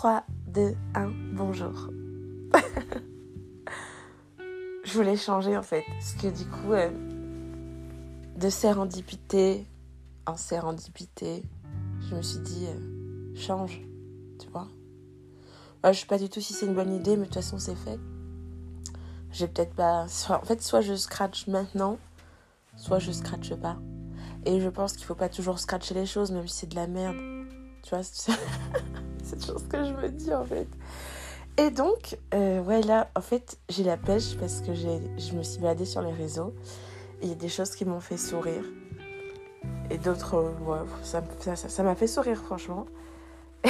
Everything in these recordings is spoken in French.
3, 2, 1, bonjour. je voulais changer en fait, parce que du coup, euh, de sérendipité en sérendipité, je me suis dit, euh, change, tu vois. Je je sais pas du tout si c'est une bonne idée, mais de toute façon, c'est fait. J'ai peut-être pas. En fait, soit je scratch maintenant, soit je scratche pas. Et je pense qu'il faut pas toujours scratcher les choses, même si c'est de la merde. Tu vois, c'est toujours ce que je me dis en fait. Et donc, euh, ouais, là, en fait, j'ai la pêche parce que je me suis baladée sur les réseaux. Il y a des choses qui m'ont fait sourire. Et d'autres, euh, ouais, ça m'a ça, ça, fait sourire, franchement.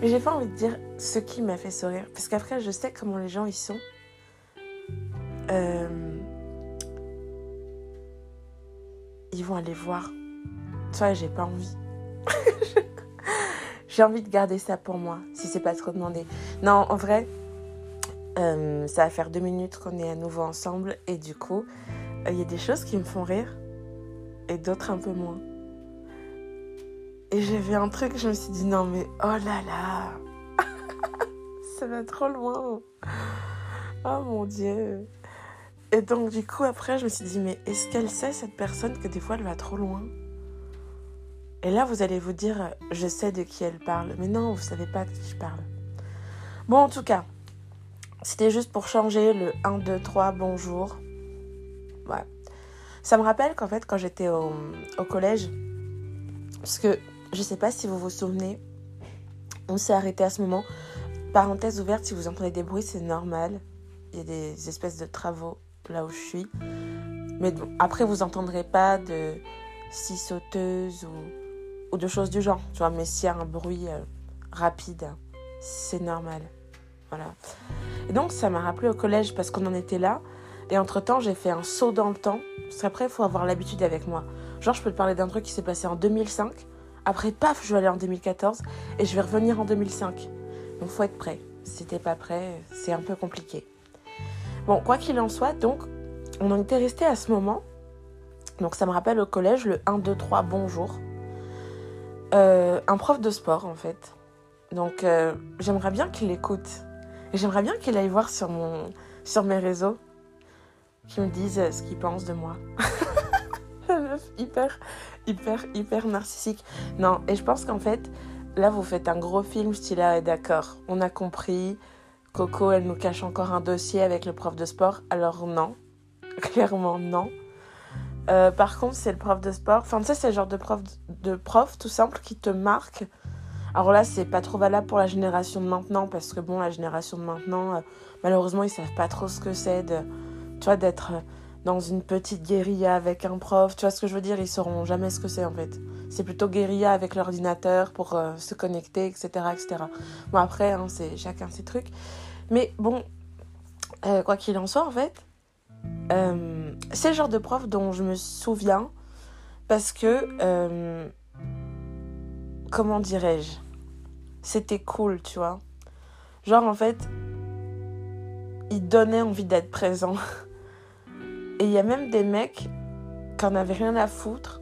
Mais j'ai pas envie de dire ce qui m'a fait sourire. Parce qu'après, je sais comment les gens y sont. Euh, ils vont aller voir. Tu vois, j'ai pas envie. j'ai envie de garder ça pour moi, si c'est pas trop demandé. Non, en vrai, euh, ça va faire deux minutes qu'on est à nouveau ensemble. Et du coup, euh, il y a des choses qui me font rire et d'autres un peu moins. Et j'ai vu un truc, je me suis dit non mais oh là là, ça va trop loin. Oh mon dieu. Et donc du coup après je me suis dit mais est-ce qu'elle sait cette personne que des fois elle va trop loin? Et là vous allez vous dire je sais de qui elle parle. Mais non, vous savez pas de qui je parle. Bon en tout cas, c'était juste pour changer le 1, 2, 3, bonjour. Ouais. Ça me rappelle qu'en fait quand j'étais au, collège, parce que je sais pas si vous vous souvenez, on s'est arrêté à ce moment. Parenthèse ouverte, si vous entendez des bruits, c'est normal. Il y a des espèces de travaux là où je suis. Mais bon, après, vous entendrez pas de scie sauteuse ou, de choses du genre. Tu vois, mais s'il y a un bruit euh, rapide, c'est normal. Voilà. Et donc, ça m'a rappelé au collège parce qu'on en était là. Et entre-temps, j'ai fait un saut dans le temps. Parce qu'après, il faut avoir l'habitude avec moi. Genre, je peux te parler d'un truc qui s'est passé en 2005. Après, paf, je vais aller en 2014 et je vais revenir en 2005. Donc, faut être prêt. Si t'es pas prêt, c'est un peu compliqué. Bon, quoi qu'il en soit, donc, on en était resté à ce moment. Donc, ça me rappelle au collège, le 1, 2, 3, bonjour. Euh, un prof de sport, en fait. Donc, euh, j'aimerais bien qu'il écoute. Et j'aimerais bien qu'il aille voir sur, mon, sur mes réseaux, qu'il me dise ce qu'il pense de moi. hyper, hyper, hyper narcissique. Non, et je pense qu'en fait, là, vous faites un gros film style, ah, d'accord, on a compris. Coco, elle nous cache encore un dossier avec le prof de sport. Alors non, clairement non. Euh, par contre, c'est le prof de sport. Enfin, tu sais, c'est le genre de prof, de prof tout simple qui te marque. Alors là, c'est pas trop valable pour la génération de maintenant parce que bon, la génération de maintenant, euh, malheureusement, ils savent pas trop ce que c'est de, tu vois, d'être dans une petite guérilla avec un prof. Tu vois ce que je veux dire? Ils sauront jamais ce que c'est en fait. C'est plutôt guérilla avec l'ordinateur pour euh, se connecter, etc., etc. Bon après, hein, c'est chacun ses trucs. Mais bon, quoi qu'il en soit, en fait, euh, c'est le genre de prof dont je me souviens parce que, comment dirais-je, c'était cool, tu vois? Genre en fait, il donnait envie d'être présent. Et il y a même des mecs qui en avaient rien à foutre,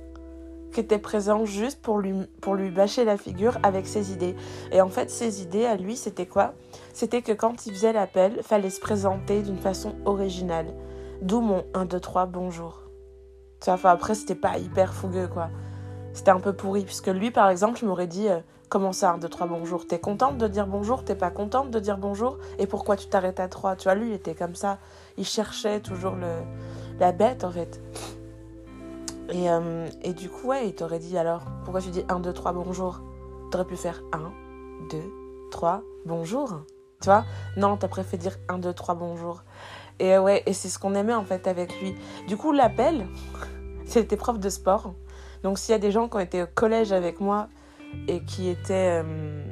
qui étaient présents juste pour lui, pour lui bâcher la figure avec ses idées. Et en fait, ses idées à lui, c'était quoi? C'était que quand il faisait l'appel, fallait se présenter d'une façon originale. D'où mon 1, 2, 3, bonjour. Enfin, après, c'était pas hyper fougueux, quoi. C'était un peu pourri, puisque lui, par exemple, je m'aurais dit euh, Comment ça, 1, 2, 3, bonjour? T'es contente de dire bonjour? T'es pas contente de dire bonjour? Et pourquoi tu t'arrêtes à 3 Tu vois, lui, il était comme ça. Il cherchait toujours le, la bête en fait. Et, euh, et du coup, ouais, il t'aurait dit alors, pourquoi tu dis 1, 2, 3, bonjour? T'aurais pu faire 1, 2, 3, bonjour. Tu vois? Non, t'as préféré dire 1, 2, 3, bonjour. Et ouais, et c'est ce qu'on aimait en fait avec lui. Du coup, l'appel, c'était prof de sport. Donc s'il y a des gens qui ont été au collège avec moi et qui étaient, euh,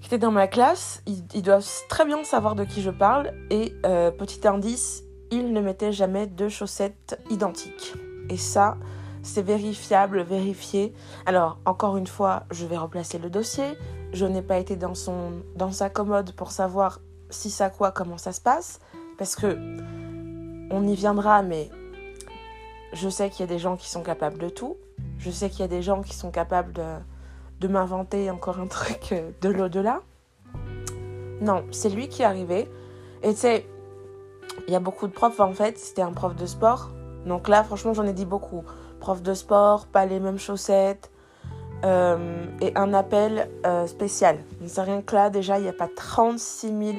qui étaient dans ma classe, ils, doivent très bien savoir de qui je parle. Et euh, petit indice, il ne mettait jamais deux chaussettes identiques. Et ça, c'est vérifiable, vérifié. Alors, encore une fois, je vais replacer le dossier. Je n'ai pas été dans, son, dans sa commode pour savoir si ça quoi, comment ça se passe. Parce que on y viendra, mais je sais qu'il y a des gens qui sont capables de tout. Je sais qu'il y a des gens qui sont capables de, m'inventer encore un truc euh, de l'au-delà. Non, c'est lui qui est arrivé. Et tu sais, il y a beaucoup de profs en fait, c'était un prof de sport. Donc là, franchement, j'en ai dit beaucoup. Prof de sport, pas les mêmes chaussettes. Euh, et un appel euh, spécial. Rien que là, déjà, il n'y a pas 36 000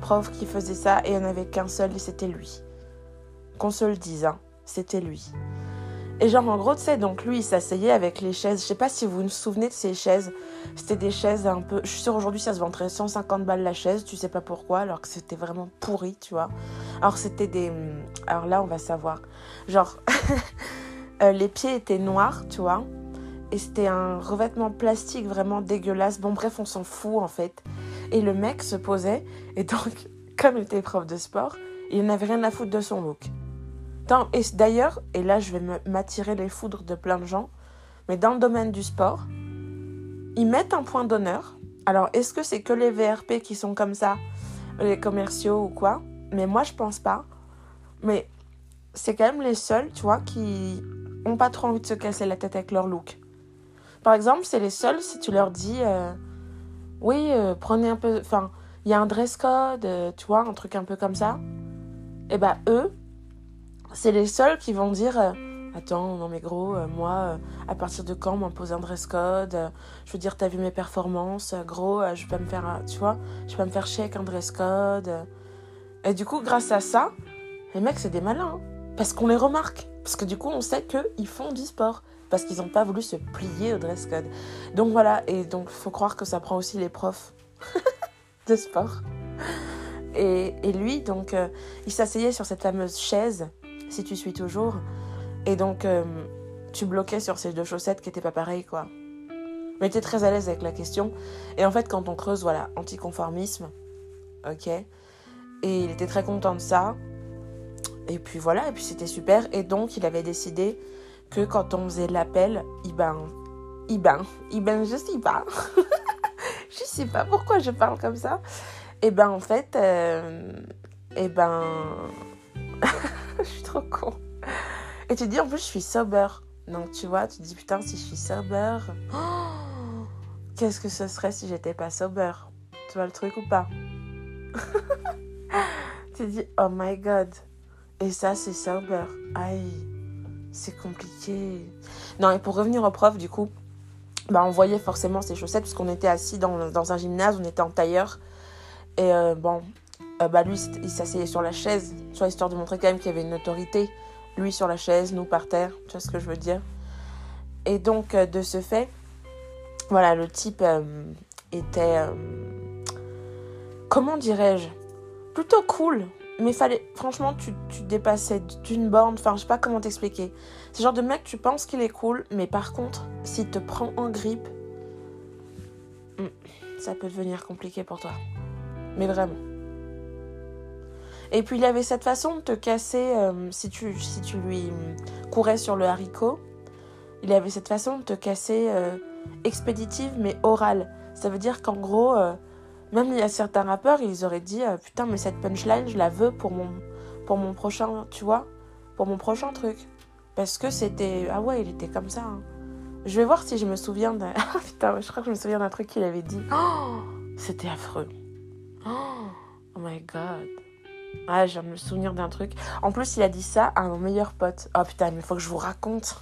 profs qui faisaient ça et il n'y en avait qu'un seul et c'était lui. Qu'on se le dise, hein, c'était lui. Et genre, en gros, tu sais, donc lui, il s'asseyait avec les chaises. Je sais pas si vous vous souvenez de ces chaises. C'était des chaises un peu. Je suis sûre, aujourd'hui, ça se vendrait 150 balles la chaise. Tu sais pas pourquoi, alors que c'était vraiment pourri, tu vois. Alors, c'était des. Alors là, on va savoir. Genre, euh, les pieds étaient noirs, tu vois. Et c'était un revêtement plastique vraiment dégueulasse. Bon, bref, on s'en fout, en fait. Et le mec se posait. Et donc, comme il était prof de sport, il n'avait rien à foutre de son look. D'ailleurs, et là je vais m'attirer les foudres de plein de gens, mais dans le domaine du sport, ils mettent un point d'honneur. Alors, est-ce que c'est que les VRP qui sont comme ça, les commerciaux ou quoi? Mais moi, je pense pas. Mais c'est quand même les seuls, tu vois, qui ont pas trop envie de se casser la tête avec leur look. Par exemple, c'est les seuls si tu leur dis, euh, oui, euh, prenez un peu, enfin, il y a un dress code, euh, tu vois, un truc un peu comme ça. Et eh ben eux, c'est les seuls qui vont dire euh, Attends, non mais gros, moi, à partir de quand m'imposer un dress code Je veux dire, t'as vu mes performances Gros, je peux me faire, tu vois, je peux me faire chier avec un dress code. Et du coup, grâce à ça, les mecs, c'est des malins. Hein. parce qu'on les remarque. Parce que du coup, on sait qu'ils font du sport. Parce qu'ils n'ont pas voulu se plier au dress code. Donc voilà, et donc faut croire que ça prend aussi les profs de sport. Et, lui, donc, il s'asseyait sur cette fameuse chaise si tu suis toujours. Et donc, euh, tu bloquais sur ces deux chaussettes qui n'étaient pas pareilles, quoi. Mais tu très à l'aise avec la question. Et en fait, quand on creuse, voilà, anticonformisme, ok. Et il était très content de ça. Et puis voilà, et puis c'était super. Et donc, il avait décidé que quand on faisait l'appel, il ben, il ben, il ben, je sais pas. je sais pas pourquoi je parle comme ça. Et ben, en fait, euh, et ben. je suis trop con. Et tu dis en plus je suis sober. Donc tu vois, tu te dis putain si je suis sober, qu'est-ce que ce serait si j'étais pas sober? Tu vois le truc ou pas? Tu te dis oh my god. Et ça c'est sober. Aïe, c'est compliqué. Non et pour revenir au prof du coup, bah on voyait forcément ses chaussettes puisqu'on était assis dans, un gymnase, on était en tailleur. Et euh, bon, euh, bah lui, il s'asseyait sur la chaise, vois, histoire de montrer quand même qu'il y avait une autorité. Lui sur la chaise, nous par terre, tu vois ce que je veux dire. Et donc, euh, de ce fait, voilà, le type était, comment dirais-je, plutôt cool. Mais fallait, franchement, tu, tu dépassais d'une borne, enfin, je sais pas comment t'expliquer. C'est genre de mec, tu penses qu'il est cool, mais par contre, s'il te prend en grippe, hmm, ça peut devenir compliqué pour toi. Mais vraiment. Et puis il avait cette façon de te casser, euh, si, tu, si tu lui courais sur le haricot, il avait cette façon de te casser euh, expéditive mais orale. Ça veut dire qu'en gros, euh, même il y a certains rappeurs, ils auraient dit Putain, mais cette punchline, je la veux pour mon, pour mon prochain, tu vois, pour mon prochain truc. Parce que c'était. Ah ouais, il était comme ça. Hein. Je vais voir si je me souviens d'un. Ah putain, je crois que je me souviens d'un truc qu'il avait dit. Oh, c'était affreux. oh my god. Ah, je viens de me souvenir d'un truc. En plus, il a dit ça à mon meilleur pote. Oh putain, mais il faut que je vous raconte.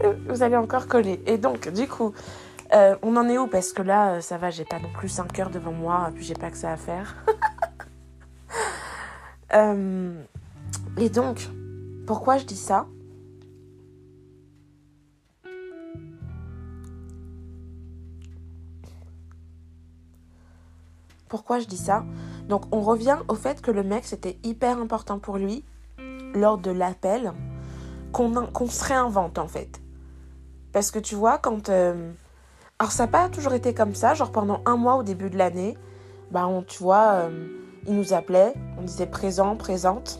vous allez encore coller. Et donc, du coup, euh, on en est où? Parce que là, euh, ça va, j'ai pas non plus 5 heures devant moi, puis j'ai pas que ça à faire. Euh, et donc, pourquoi je dis ça? Pourquoi je dis ça? Donc on revient au fait que le mec, c'était hyper important pour lui, lors de l'appel, qu'on se réinvente en fait. Parce que tu vois, quand... alors ça n'a pas toujours été comme ça, genre pendant un mois au début de l'année, bah on, tu vois, euh, il nous appelait, on disait présent, présente.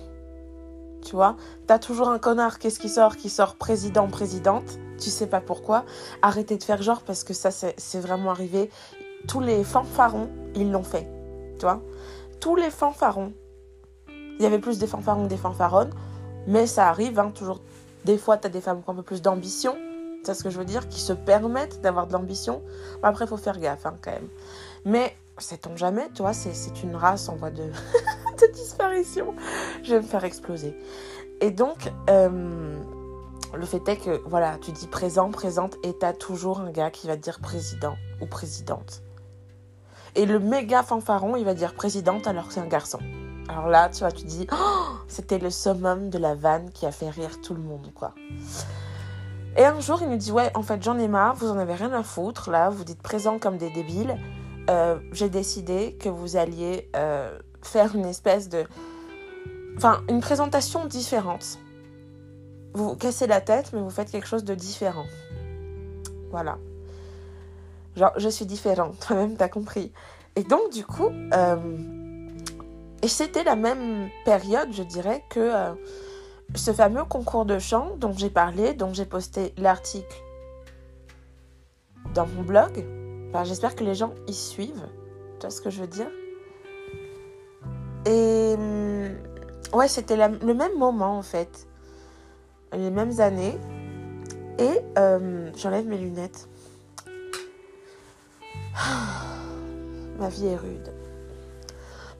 Tu vois, t'as toujours un connard, qu'est-ce qui sort? Qui sort président, présidente. Tu sais pas pourquoi. Arrêtez de faire genre parce que ça, c'est vraiment arrivé. Tous les fanfarons, ils l'ont fait. Tu vois tous les fanfarons. Il y avait plus des fanfarons que des fanfaronnes, mais ça arrive, hein, toujours. Des fois, tu as des femmes qui ont un peu plus d'ambition, C'est ce que je veux dire, qui se permettent d'avoir de l'ambition. après, il faut faire gaffe hein, quand même. Mais sait-on jamais, tu vois, c'est une race en voie de, de, disparition. Je vais me faire exploser. Et donc, euh, le fait est que, voilà, tu dis présent, présente, et tu as toujours un gars qui va dire président ou présidente. Et le méga fanfaron, il va dire présidente alors que c'est un garçon. Alors là, tu vois, tu dis, oh, c'était le summum de la vanne qui a fait rire tout le monde, quoi. Et un jour, il nous dit, ouais, en fait, j'en ai marre, vous en avez rien à foutre, là, vous dites présent comme des débiles. Euh, j'ai décidé que vous alliez euh, faire une espèce de... Enfin, une présentation différente. Vous vous cassez la tête, mais vous faites quelque chose de différent. Voilà. Genre, je suis différente, toi-même, t'as compris. Et donc, du coup, euh, et c'était la même période, je dirais, que ce fameux concours de chant dont j'ai parlé, dont j'ai posté l'article dans mon blog. J'espère que les gens y suivent. Tu vois ce que je veux dire? Et hum, ouais, c'était le même moment en fait. Les mêmes années. Et euh, j'enlève mes lunettes. Ma vie est rude.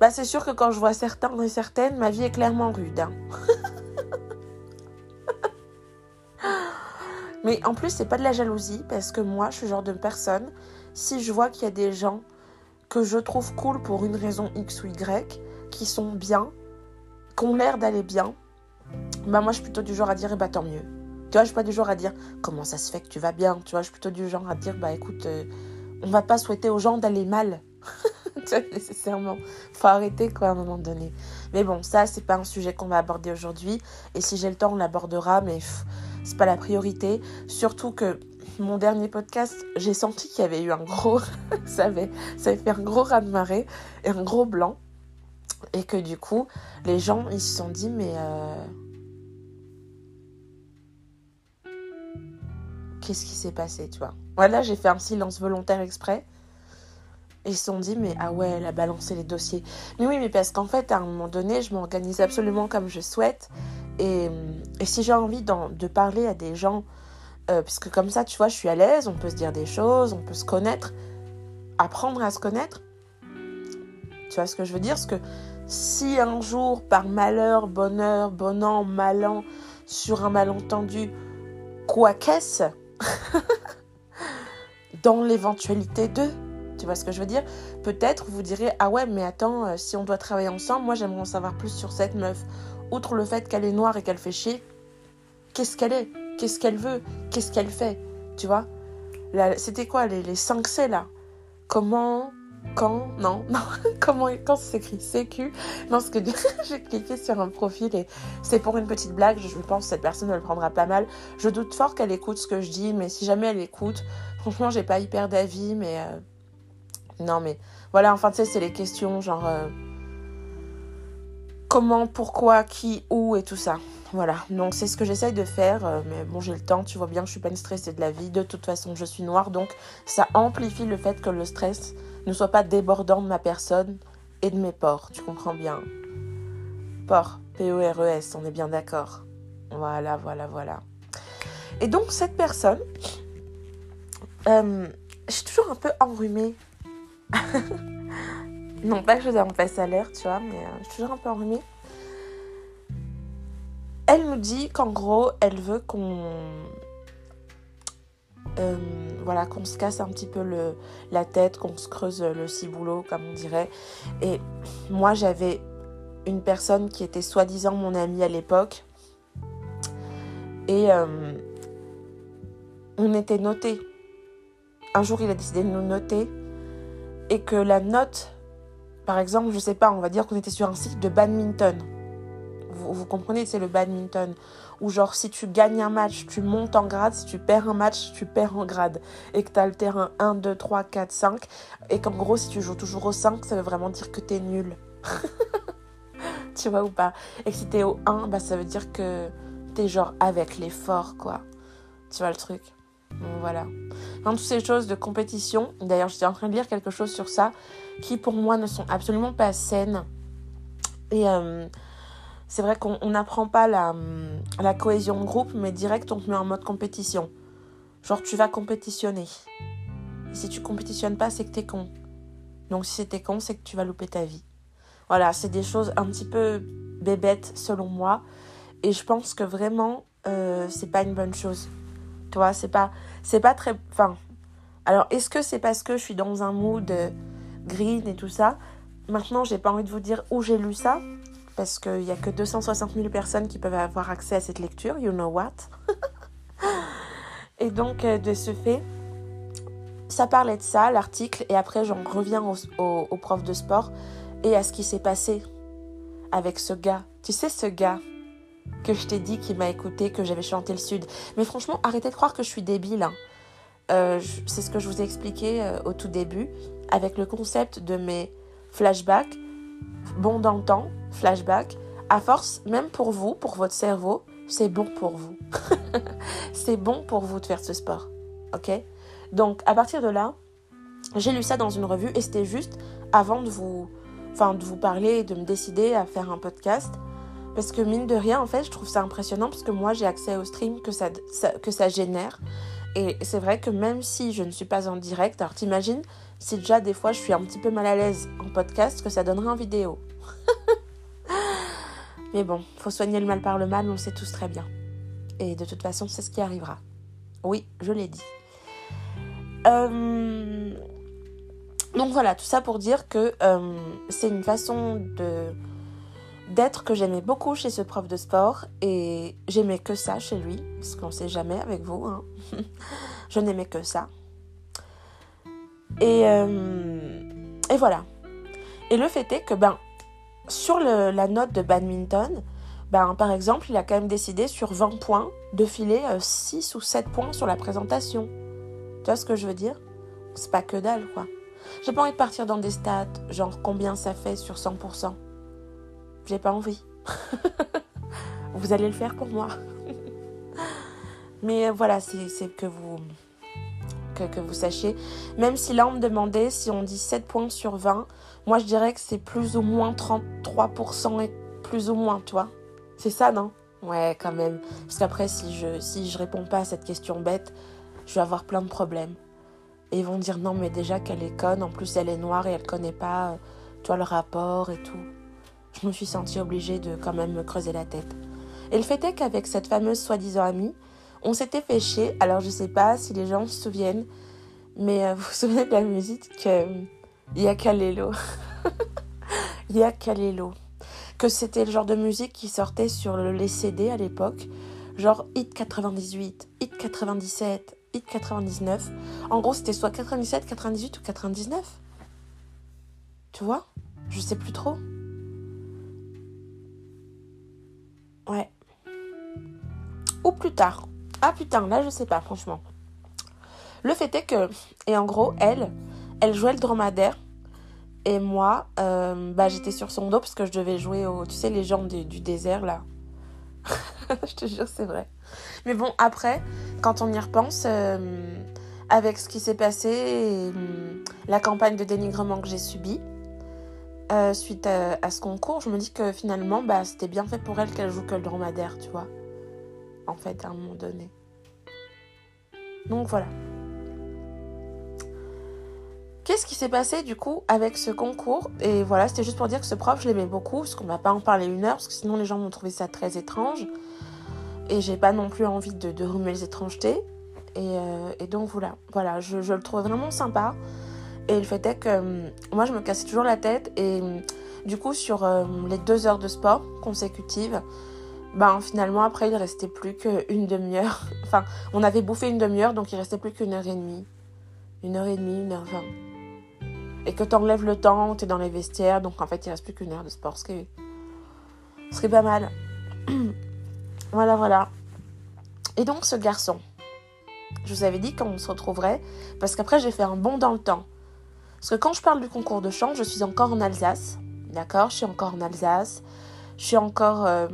Bah, c'est sûr que quand je vois certains et certaines, ma vie est clairement rude. Hein. Mais en plus, c'est pas de la jalousie parce que moi, je suis le genre de personne, si je vois qu'il y a des gens que je trouve cool pour une raison X ou Y, qui sont bien, qui ont l'air d'aller bien, bah moi, je suis plutôt du genre à dire, eh bah tant mieux. Tu vois, je suis pas du genre à dire, comment ça se fait que tu vas bien? Tu vois, je suis plutôt du genre à dire, bah écoute, euh, on va pas souhaiter aux gens d'aller mal. nécessairement. Faut arrêter quoi à un moment donné. Mais bon, ça c'est pas un sujet qu'on va aborder aujourd'hui. Et si j'ai le temps, on l'abordera, mais c'est pas la priorité. Surtout que mon dernier podcast, j'ai senti qu'il y avait eu un gros. ça, avait, ça avait fait un gros raz-de-marée et un gros blanc. Et que du coup, les gens ils se sont dit, mais. Euh, qu'est-ce qui s'est passé, tu vois? Voilà, j'ai fait un silence volontaire exprès. Ils se sont dit, mais ah ouais, elle a balancé les dossiers. Mais oui, mais parce qu'en fait, à un moment donné, je m'organise absolument comme je souhaite. Et, si j'ai envie de parler à des gens, euh, puisque comme ça, tu vois, je suis à l'aise, on peut se dire des choses, on peut se connaître, apprendre à se connaître. Tu vois ce que je veux dire? Parce que si un jour, par malheur, bonheur, bon an, mal an, sur un malentendu, quoi qu'est-ce, dans l'éventualité de, tu vois ce que je veux dire? Peut-être vous direz ah ouais mais attends euh, si on doit travailler ensemble, moi j'aimerais en savoir plus sur cette meuf. Outre le fait qu'elle est noire et qu'elle fait chier, qu'est-ce qu'elle est? Qu'est-ce qu'elle veut? Qu'est-ce qu'elle fait? Tu vois? C'était quoi les, les 5 C là? Comment quand non non comment quand s'écrit? CQ non ce que j'ai cliqué sur un profil et c'est pour une petite blague je pense que cette personne ne le prendra pas mal. Je doute fort qu'elle écoute ce que je dis mais si jamais elle écoute franchement j'ai pas hyper d'avis mais euh, non, mais voilà, enfin, tu sais, c'est les questions genre euh, comment, pourquoi, qui, où et tout ça. Voilà, donc c'est ce que j'essaye de faire, euh, mais bon, j'ai le temps, tu vois bien que je suis pas une stressée de la vie. De toute façon, je suis noire, donc ça amplifie le fait que le stress ne soit pas débordant de ma personne et de mes ports, tu comprends bien? Ports, P-O-R-E-S, on est bien d'accord. Voilà, voilà, voilà. Et donc, cette personne, euh, je suis toujours un peu enrhumée non, pas que je dois en passer à l'air, tu vois, mais euh, je suis toujours un peu enrhumée. Elle nous dit qu'en gros, elle veut qu'on. Euh, voilà, qu'on se casse un petit peu le, la tête, qu'on se creuse le ciboulot, comme on dirait. Et moi, j'avais une personne qui était soi-disant mon amie à l'époque. Et euh, on était notés. Un jour, il a décidé de nous noter et que la note, par exemple, je sais pas, on va dire qu'on était sur un site de badminton. Vous, comprenez, c'est le badminton. Où genre, si tu gagnes un match, tu montes en grade. Si tu perds un match, tu perds en grade. Et que tu as le terrain 1, 2, 3, 4, 5. Et qu'en gros, si tu joues toujours au 5, ça veut vraiment dire que tu es nul. tu vois ou pas? Et que si tu es au 1, bah, ça veut dire que tu es genre avec l'effort, quoi. Tu vois le truc? Voilà. Dans toutes ces choses de compétition, d'ailleurs j'étais en train de lire quelque chose sur ça, qui pour moi ne sont absolument pas saines. Et euh, c'est vrai qu'on n'apprend pas la, la, cohésion de groupe, mais direct on se met en mode compétition. Genre, tu vas compétitionner. Et si tu compétitionnes pas, c'est que t'es con. Donc, si t'es con, c'est que tu vas louper ta vie. Voilà, c'est des choses un petit peu bébêtes selon moi. Et je pense que vraiment, euh, c'est pas une bonne chose. Tu vois, c'est pas, pas très. Enfin, alors, est-ce que c'est parce que je suis dans un mood green et tout ça Maintenant, j'ai pas envie de vous dire où j'ai lu ça, parce qu'il n'y a que 260 000 personnes qui peuvent avoir accès à cette lecture, you know what Et donc, euh, de ce fait, ça parlait de ça, l'article, et après, j'en reviens au, au prof de sport et à ce qui s'est passé avec ce gars. Tu sais, ce gars que je t'ai dit qui m'a écouté, que j'avais chanté le Sud. Mais franchement, arrêtez de croire que je suis débile. Hein. Euh, c'est ce que je vous ai expliqué euh, au tout début, avec le concept de mes flashbacks, bon dans le temps, flashback. À force, même pour vous, pour votre cerveau, c'est bon pour vous. c'est bon pour vous de faire ce sport. Ok? Donc, à partir de là, j'ai lu ça dans une revue et c'était juste avant de vous, enfin, de vous parler et de me décider à faire un podcast. Parce que mine de rien, en fait, je trouve ça impressionnant parce que moi, j'ai accès au stream que ça, que ça génère. Et c'est vrai que même si je ne suis pas en direct, alors t'imagines si déjà des fois je suis un petit peu mal à l'aise en podcast, que ça donnerait en vidéo. Mais bon, faut soigner le mal par le mal, on le sait tous très bien. Et de toute façon, c'est ce qui arrivera. Oui, je l'ai dit. Euh, donc voilà, tout ça pour dire que euh, c'est une façon de d'être que j'aimais beaucoup chez ce prof de sport et j'aimais que ça chez lui, parce qu'on sait jamais avec vous. Hein. je n'aimais que ça. Et, euh, et voilà. Et le fait est que, ben, sur la note de badminton, ben, par exemple, il a quand même décidé sur 20 points de filer 6 euh, ou 7 points sur la présentation. Tu vois ce que je veux dire? C'est pas que dalle, quoi. J'ai pas envie de partir dans des stats, genre combien ça fait sur 100%. J'ai pas envie. vous allez le faire pour moi. Mais voilà, c'est que vous, que, vous sachiez. Même si là, on me demandait si on dit 7 points sur 20, moi je dirais que c'est plus ou moins 33% et plus ou moins, toi. C'est ça, non? Ouais, quand même. Parce qu'après, si je, si je réponds pas à cette question bête, je vais avoir plein de problèmes. Et ils vont dire non, mais déjà qu'elle est conne, en plus elle est noire et elle connaît pas, tu le rapport et tout je me suis sentie obligée de quand même me creuser la tête. Et le fait est qu'avec cette fameuse soi-disant amie, on s'était fait chier. Alors je sais pas si les gens se souviennent, mais euh, vous vous souvenez de la musique que il y a Kalelo. Il y a Kalelo. Que c'était le genre de musique qui sortait sur les CD à l'époque. Genre Hit 98, Hit 97, Hit 99. En gros, c'était soit 97, 98 ou 99. Tu vois? Je sais plus trop. Ouais. Ou plus tard. Ah putain, là je sais pas, franchement. Le fait est que, et en gros, elle, elle jouait le dromadaire. Et moi, euh, bah, j'étais sur son dos parce que je devais jouer au, tu sais, les gens du, désert là. je te jure, c'est vrai. Mais bon, après, quand on y repense, euh, avec ce qui s'est passé et hum, la campagne de dénigrement que j'ai subie, euh, suite à, ce concours, je me dis que finalement, bah, c'était bien fait pour elle qu'elle joue que le dromadaire, tu vois. En fait, à un moment donné. Donc voilà. Qu'est-ce qui s'est passé du coup avec ce concours? Et voilà, c'était juste pour dire que ce prof, je l'aimais beaucoup, parce qu'on ne va pas en parler une heure, parce que sinon les gens vont trouver ça très étrange. Et j'ai pas non plus envie de, remuer les étrangetés. Et, euh, donc voilà, voilà je, le trouve vraiment sympa. Et le fait est que euh, moi, je me cassais toujours la tête. Et euh, du coup, sur les deux heures de sport consécutives, ben, finalement, après, il restait plus qu'une demi-heure. Enfin, on avait bouffé une demi-heure, donc il restait plus qu'une heure et demie. Une heure et demie, une heure vingt. Et que tu enlèves le temps, tu es dans les vestiaires, donc en fait, il reste plus qu'une heure de sport, ce qui est, ce pas mal. voilà, voilà. Et donc, ce garçon, je vous avais dit qu'on se retrouverait, parce qu'après, j'ai fait un bond dans le temps. Parce que quand je parle du concours de chant, je suis encore en Alsace. D'accord? Je suis encore en Alsace. Je suis encore. Euh,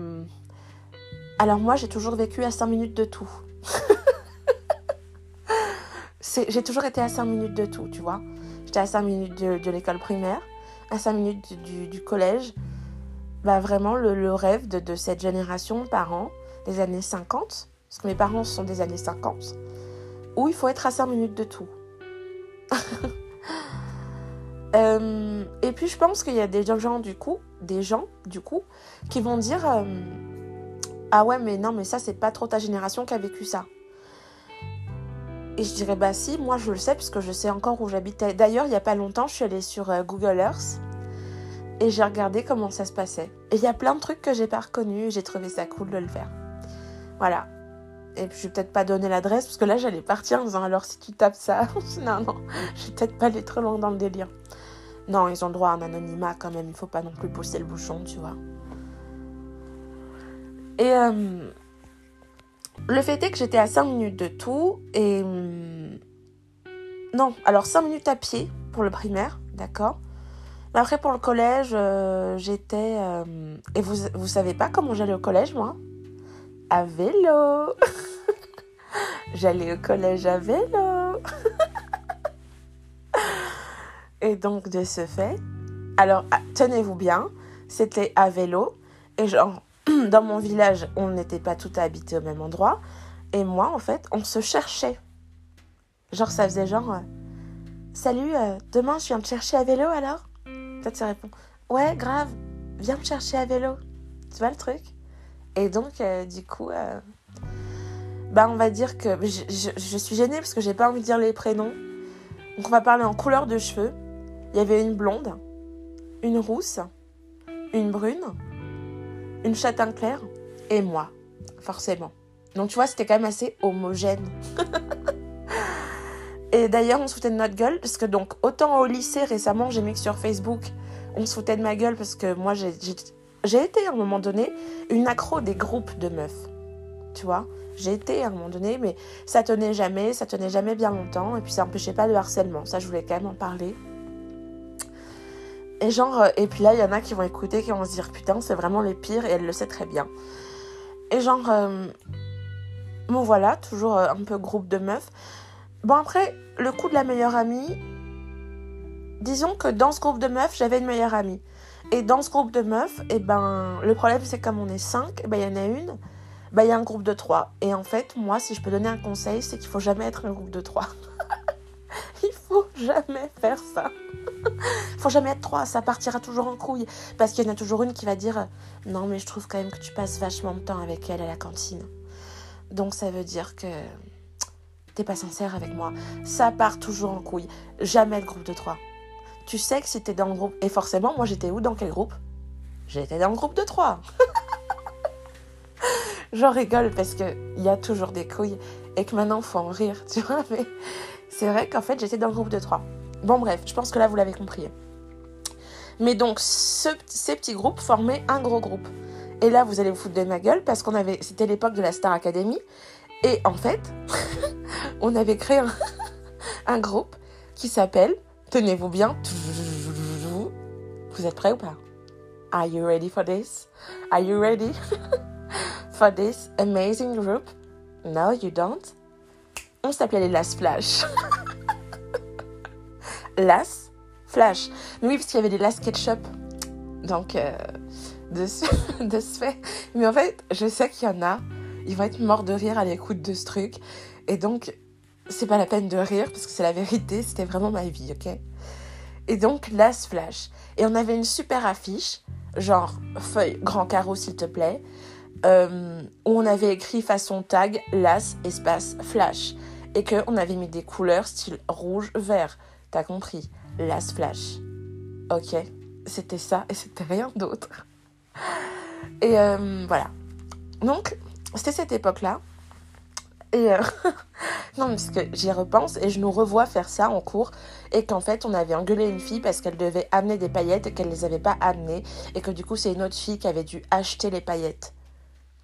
alors, moi, j'ai toujours vécu à 5 minutes de tout. j'ai toujours été à 5 minutes de tout, tu vois. J'étais à 5 minutes de, l'école primaire, à 5 minutes du, collège. Bah, vraiment, le, rêve de, cette génération parents des années 50. Parce que mes parents sont des années 50. où il faut être à 5 minutes de tout. Euh, et puis je pense qu'il y a des gens du coup, des gens du coup, qui vont dire euh, ah ouais mais non mais ça c'est pas trop ta génération qui a vécu ça. Et je dirais bah si, moi je le sais puisque je sais encore où j'habitais. D'ailleurs il y a pas longtemps je suis allée sur euh, Google Earth et j'ai regardé comment ça se passait. Et il y a plein de trucs que j'ai pas reconnus. J'ai trouvé ça cool de le faire. Voilà. Et puis je vais peut-être pas donner l'adresse parce que là j'allais partir en disant alors si tu tapes ça, non non, je vais peut-être pas aller trop loin dans le délire. Non, ils ont le droit à un anonymat quand même, il faut pas non plus pousser le bouchon, tu vois. Et euh, le fait est que j'étais à 5 minutes de tout et... Non, alors 5 minutes à pied pour le primaire, d'accord. Après pour le collège, euh, j'étais... Euh, et vous, vous savez pas comment j'allais au collège, moi? À vélo J'allais au collège à vélo Et donc, de ce fait, alors, ah, tenez-vous bien, c'était à vélo. Et genre, dans mon village, on n'était pas tout habité au même endroit. Et moi, en fait, on se cherchait. Genre, ça faisait genre, euh, salut, euh, demain, je viens te chercher à vélo alors? Toi, tu réponds, ouais, grave, viens me chercher à vélo. Tu vois le truc? Et donc, euh, du coup, bah, on va dire que je, je suis gênée parce que j'ai pas envie de dire les prénoms. Donc, on va parler en couleur de cheveux. Il y avait une blonde, une rousse, une brune, une châtain clair et moi, forcément. Donc tu vois, c'était quand même assez homogène. et d'ailleurs, on se foutait de notre gueule parce que donc autant au lycée récemment, j'ai mis que sur Facebook, on se foutait de ma gueule parce que moi j'ai été à un moment donné une accro des groupes de meufs. Tu vois? J'ai été à un moment donné, mais ça tenait jamais, ça tenait jamais bien longtemps, et puis ça n'empêchait pas le harcèlement. Ça, je voulais quand même en parler. Et genre, euh, et puis là, il y en a qui vont écouter, qui vont se dire putain, c'est vraiment les pires et elle le sait très bien. Et genre, euh, bon voilà, toujours euh, un peu groupe de meufs. Bon après, le coup de la meilleure amie, disons que dans ce groupe de meufs, j'avais une meilleure amie. Et dans ce groupe de meufs, et ben, le problème c'est comme on est 5, eh ben, il ben, y en a une, bah, il ben, y a un groupe de 3. Et en fait, moi, si je peux donner un conseil, c'est qu'il faut jamais être un groupe de 3. faut jamais faire ça. Faut jamais être trois, ça partira toujours en couille. Parce qu'il y en a toujours une qui va dire Non, mais je trouve quand même que tu passes vachement de temps avec elle à la cantine. Donc ça veut dire que t'es pas sincère avec moi. Ça part toujours en couille. Jamais le groupe de trois. Tu sais que si t'es dans le groupe. Et forcément, moi j'étais où Dans quel groupe? J'étais dans le groupe de trois. J'en rigole parce qu'il y a toujours des couilles et que maintenant faut en rire, tu vois. Mais c'est vrai qu'en fait j'étais dans le groupe de trois. Bon bref, je pense que là vous l'avez compris. Mais donc ces petits groupes formaient un gros groupe. Et là vous allez vous foutre de ma gueule parce qu'on avait, c'était l'époque de la Star Academy. Et en fait, on avait créé un, groupe qui s'appelle, tenez-vous bien, vous êtes prêts ou pas? Are you ready for this? Are you ready for this amazing group? No, you don't. On s'appelait les Last Flash. Las Flash. Oui, parce qu'il y avait des Las Ketchup. Donc, euh, de, ce, de ce fait. Mais en fait, je sais qu'il y en a. Ils vont être morts de rire à l'écoute de ce truc. Et donc, c'est pas la peine de rire parce que c'est la vérité. C'était vraiment ma vie, ok? Et donc, Las Flash. Et on avait une super affiche, genre feuille grand carreau s'il te plaît, euh, où on avait écrit façon tag Las espace Flash. Et qu'on avait mis des couleurs style rouge, vert. T'as compris Last Flash. Ok, c'était ça et c'était rien d'autre. Et euh, voilà. Donc, c'était cette époque-là. Et euh, non, parce que j'y repense et je nous revois faire ça en cours et qu'en fait on avait engueulé une fille parce qu'elle devait amener des paillettes et qu'elle les avait pas amenées et que du coup c'est une autre fille qui avait dû acheter les paillettes.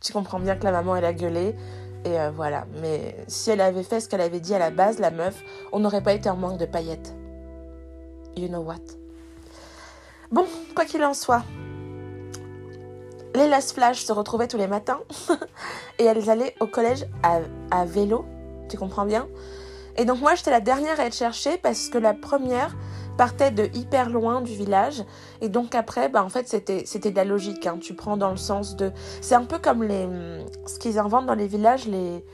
Tu comprends bien que la maman elle a gueulé et euh, voilà. Mais si elle avait fait ce qu'elle avait dit à la base, la meuf, on n'aurait pas été en manque de paillettes. You know what? Bon, quoi qu'il en soit, les Las Flash se retrouvaient tous les matins et elles allaient au collège à, à vélo. Tu comprends bien? Et donc moi, j'étais la dernière à être cherchée parce que la première, partait de hyper loin du village. Et donc après, bah, en fait, c'était, c'était de la logique. Hein. Tu prends dans le sens de... C'est un peu comme les, ce qu'ils inventent dans les villages, les,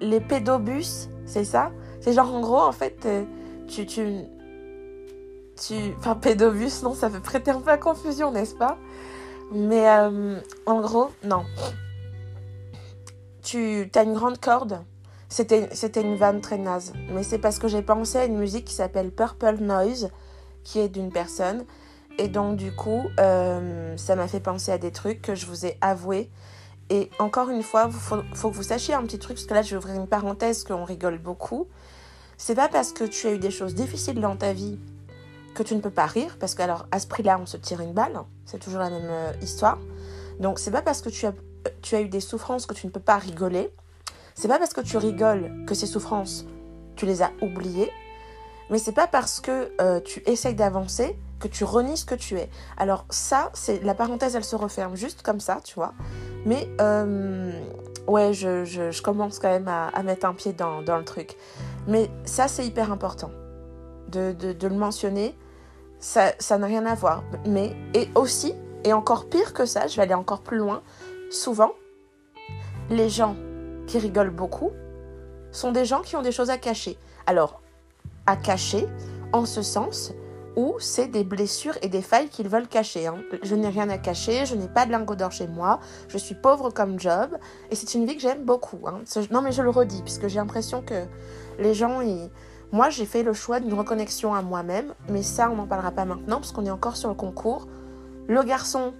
les pédobus, c'est ça? C'est genre en gros, en fait, euh, tu, tu, tu. Enfin, pédobus, non, ça peut prêter un peu à confusion, n'est-ce pas? Mais euh, en gros, non. Tu as une grande corde. C'était une vanne très naze. Mais c'est parce que j'ai pensé à une musique qui s'appelle Purple Noise, qui est d'une personne. Et donc, du coup, euh, ça m'a fait penser à des trucs que je vous ai avoués. Et encore une fois, il faut, que vous sachiez un petit truc, parce que là, je vais ouvrir une parenthèse qu'on rigole beaucoup. C'est pas parce que tu as eu des choses difficiles dans ta vie que tu ne peux pas rire, parce que alors à ce prix-là, on se tire une balle, c'est toujours la même euh, histoire. Donc c'est pas parce que as, tu as eu des souffrances que tu ne peux pas rigoler. C'est pas parce que tu rigoles que ces souffrances, tu les as oubliées. Mais c'est pas parce que euh, tu essayes d'avancer que tu renies ce que tu es. Alors ça, c'est la parenthèse, elle se referme juste comme ça, tu vois. Mais euh, ouais, je, je, commence quand même à, mettre un pied dans, dans, le truc. Mais ça, c'est hyper important de, de, de, le mentionner. Ça n'a rien à voir. Mais, et aussi, et encore pire que ça, je vais aller encore plus loin, souvent, les gens qui rigolent beaucoup sont des gens qui ont des choses à cacher. Alors, à cacher, en ce sens où c'est des blessures et des failles qu'ils veulent cacher. Hein. Je n'ai rien à cacher, je n'ai pas de lingot d'or chez moi, je suis pauvre comme job, et c'est une vie que j'aime beaucoup. Hein. Non mais je le redis, puisque j'ai l'impression que les gens, ils... moi j'ai fait le choix d'une reconnexion à moi-même, mais ça on n'en parlera pas maintenant, parce qu'on est encore sur le concours. Le garçon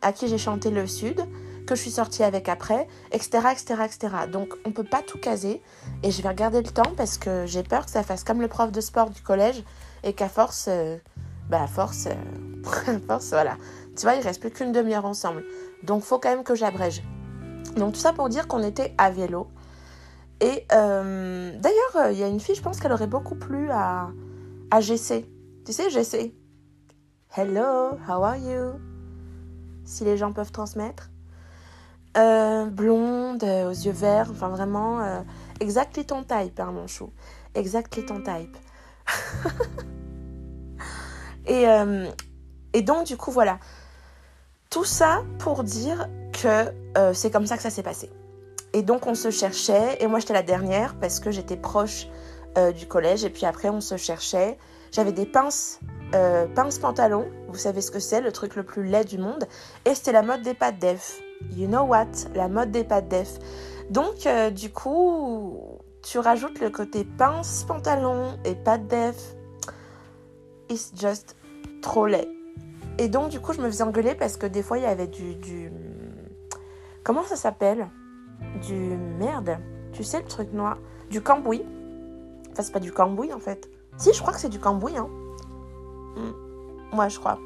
à qui j'ai chanté le Sud, que je suis sortie avec après, etc., etc., etc. Donc on peut pas tout caser, et je vais regarder le temps parce que j'ai peur que ça fasse comme le prof de sport du collège, et qu'à force, euh, bah à force, euh, force, voilà. Tu vois, il reste plus qu'une demi-heure ensemble. Donc, faut quand même que j'abrège. Donc, tout ça pour dire qu'on était à vélo. Et euh, d'ailleurs, il y a une fille, je pense qu'elle aurait beaucoup plu à, à GC. Tu sais, GC. Hello, how are you? Si les gens peuvent transmettre. Euh, blonde, aux yeux verts, enfin vraiment, euh, exactly ton type, hein, mon chou. Exactly ton type. et, euh, et donc, du coup, voilà. Tout ça pour dire que euh, c'est comme ça que ça s'est passé. Et donc, on se cherchait. Et moi, j'étais la dernière parce que j'étais proche euh, du collège. Et puis après, on se cherchait. J'avais des pinces, euh, pinces pantalons. Vous savez ce que c'est, le truc le plus laid du monde. Et c'était la mode des pattes def. You know what? La mode des pattes def. Donc, euh, du coup, tu rajoutes le côté pince, pantalon et pas de def. It's just trop laid. Et donc, du coup, je me faisais engueuler parce que des fois, il y avait du. du... Comment ça s'appelle? Du. Merde. Tu sais, le truc noir. Du cambouis. Enfin, c'est pas du cambouis en fait. Si, je crois que c'est du cambouis. Hein. Mm. Ouais, je crois.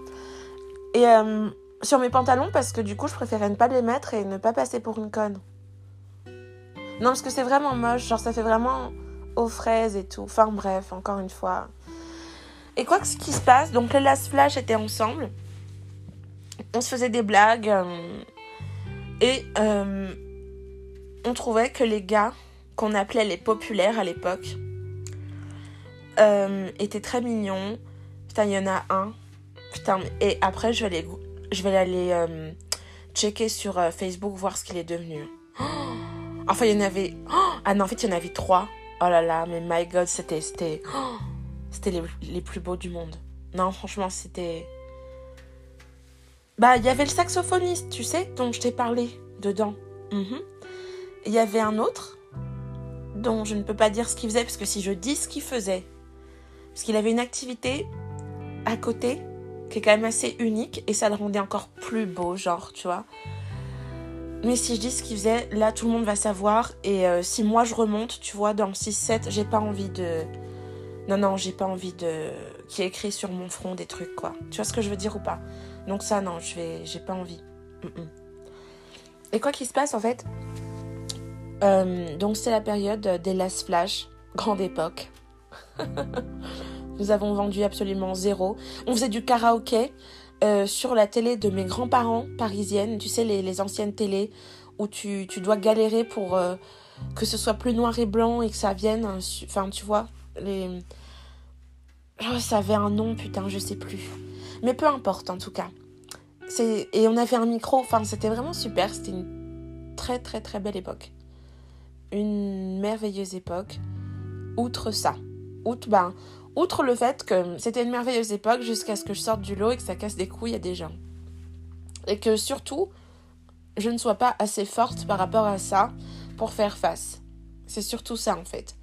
Et euh, sur mes pantalons, parce que du coup, je préférais ne pas les mettre et ne pas passer pour une conne. Non, parce que c'est vraiment moche. Genre, ça fait vraiment aux fraises et tout. Enfin, bref, encore une fois. Et quoi que ce qui se passe, donc les Last Flash étaient ensemble. On se faisait des blagues. Euh, et euh, on trouvait que les gars qu'on appelait les populaires à l'époque euh, étaient très mignons. Putain, il y en a un. Putain, et après, je vais aller, je vais aller euh, checker sur euh, Facebook, voir ce qu'il est devenu. Enfin, il y en avait. Ah non, en fait, il y en avait trois. Oh là là, mais my god, c'était. C'était, les, les, plus beaux du monde. Non, franchement, c'était. Bah, il y avait le saxophoniste, tu sais, dont je t'ai parlé dedans. Il mm -hmm. y avait un autre, dont je ne peux pas dire ce qu'il faisait, parce que si je dis ce qu'il faisait, parce qu'il avait une activité à côté qui est quand même assez unique, et ça le rendait encore plus beau, genre, tu vois. Mais si je dis ce qu'il faisait, là tout le monde va savoir. Et euh, si moi je remonte, tu vois, dans le 6-7, j'ai pas envie de. Non, non, j'ai pas envie de. Qui écrit sur mon front des trucs, quoi. Tu vois ce que je veux dire ou pas? Donc, ça, non, je vais. J'ai pas envie. Et quoi qu'il se passe, en fait. Euh, donc, c'est la période des Last Flash, grande époque. Nous avons vendu absolument zéro. On faisait du karaoké. Euh, sur la télé de mes grands-parents parisiennes, tu sais, les, les, anciennes télés où tu, tu dois galérer pour euh, que ce soit plus noir et blanc et que ça vienne. Enfin, tu vois, les. Oh, ça avait un nom, putain, je sais plus. Mais peu importe, en tout cas. Et on avait un micro, enfin, c'était vraiment super. C'était une très, très, très belle époque. une merveilleuse époque, outre ça. Outre, ben, outre le fait que c'était une merveilleuse époque jusqu'à ce que je sorte du lot et que ça casse des couilles à des gens. Et que surtout, je ne sois pas assez forte par rapport à ça pour faire face. C'est surtout ça en fait.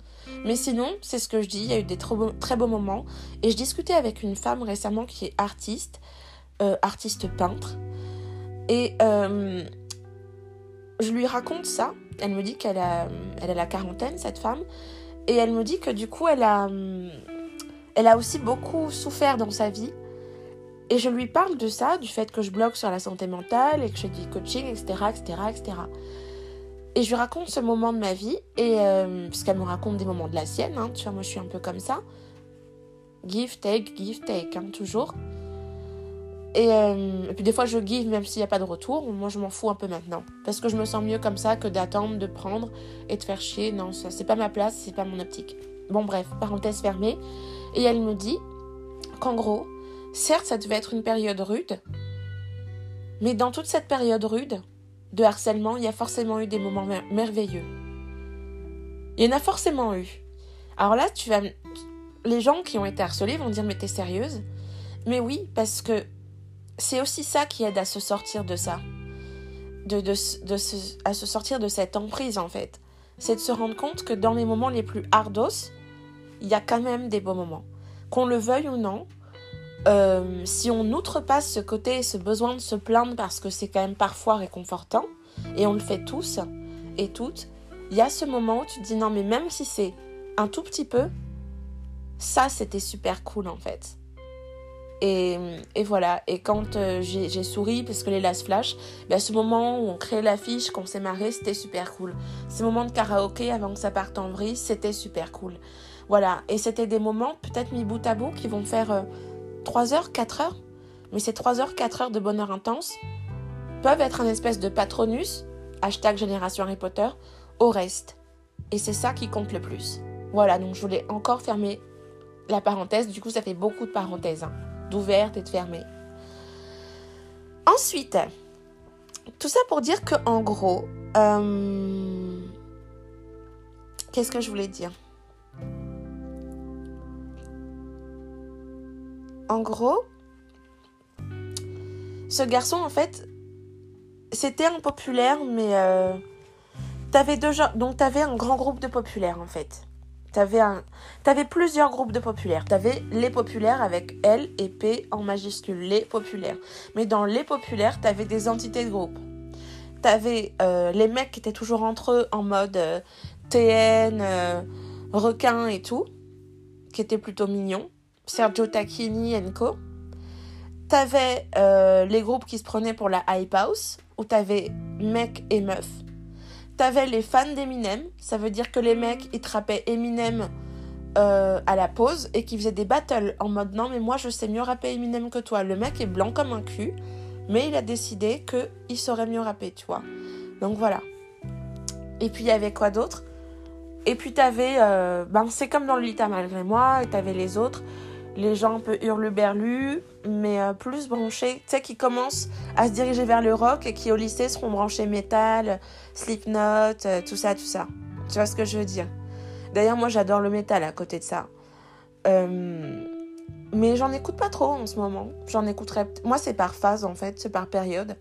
Mais sinon, c'est ce que je dis, il y a eu des très beaux, moments. Et je discutais avec une femme récemment qui est artiste, euh, artiste peintre. Et euh, je lui raconte ça. Elle me dit qu'elle a, elle a la quarantaine, cette femme. Et elle me dit que du coup, elle a, elle a aussi beaucoup souffert dans sa vie. Et je lui parle de ça, du fait que je blogue sur la santé mentale et que je du coaching, etc., etc., etc. Et je lui raconte ce moment de ma vie, et euh, puisqu'elle me raconte des moments de la sienne, hein, tu vois, moi je suis un peu comme ça. Give, take, give, take, hein, toujours. Et, euh, et, puis des fois je give même s'il n'y a pas de retour. Moi je m'en fous un peu maintenant. Parce que je me sens mieux comme ça que d'attendre, de prendre et de faire chier. Non, ça c'est pas ma place, c'est pas mon optique. Bon bref, parenthèse fermée. Et elle me dit qu'en gros, certes ça devait être une période rude. Mais dans toute cette période rude, de harcèlement, il y a forcément eu des moments merveilleux. Il y en a forcément eu. Alors là, tu vas. Les gens qui ont été harcelés vont dire Mais t'es sérieuse? Mais oui, parce que c'est aussi ça qui aide à se sortir de ça. De, de, à se sortir de cette emprise, en fait. C'est de se rendre compte que dans les moments les plus hardos, il y a quand même des beaux moments. Qu'on le veuille ou non, euh, si on outrepasse ce côté, ce besoin de se plaindre parce que c'est quand même parfois réconfortant, et on le fait tous et toutes, il y a ce moment où tu te dis non mais même si c'est un tout petit peu, ça c'était super cool en fait. Et, et voilà, et quand euh, j'ai souri parce que les las flash, ben, ce moment où on crée l'affiche, qu'on s'est marré, c'était super cool. Ces moments de karaoké avant que ça parte en vrille, c'était super cool. Voilà, et c'était des moments peut-être mis bout à bout qui vont faire... Euh, 3 heures, 4 heures. Mais ces 3 heures, 4 heures de bonheur intense peuvent être un espèce de patronus, hashtag génération Harry Potter, au reste. Et c'est ça qui compte le plus. Voilà, donc je voulais encore fermer la parenthèse. Du coup, ça fait beaucoup de parenthèses, hein, d'ouvertes et de fermées. Ensuite, tout ça pour dire que en gros, euh, qu'est-ce que je voulais dire? En gros, ce garçon, en fait, c'était un populaire, mais euh, t'avais deux. Donc, t'avais un grand groupe de populaires, en fait. T'avais plusieurs groupes de populaires. T'avais les populaires avec L et P en majuscule, les populaires. Mais dans les populaires, t'avais des entités de groupe. T'avais euh, les mecs qui étaient toujours entre eux en mode euh, TN, requin et tout, qui étaient plutôt mignons. Sergio Tacchini Co. T'avais euh, les groupes qui se prenaient pour la hype house, où t'avais mecs et meufs. T'avais les fans d'Eminem, ça veut dire que les mecs ils trappaient Eminem euh, à la pause et qui faisaient des battles en mode non mais moi je sais mieux rapper Eminem que toi. Le mec est blanc comme un cul, mais il a décidé que il saurait mieux rapper, tu vois. Donc voilà. Et puis il y avait quoi d'autre? Et puis t'avais, euh, ben c'est comme dans le Lita malgré moi, et t'avais les autres les gens un peu hurluberlus, mais euh, plus branchés, tu sais, qui commencent à se diriger vers le rock et qui au lycée seront branchés métal, Slipknot, euh, tout ça, tout ça. Tu vois ce que je veux dire? D'ailleurs, moi j'adore le métal à côté de ça. Euh, mais j'en écoute pas trop en ce moment. J'en écouterai. Moi, c'est par phase en fait, c'est par période.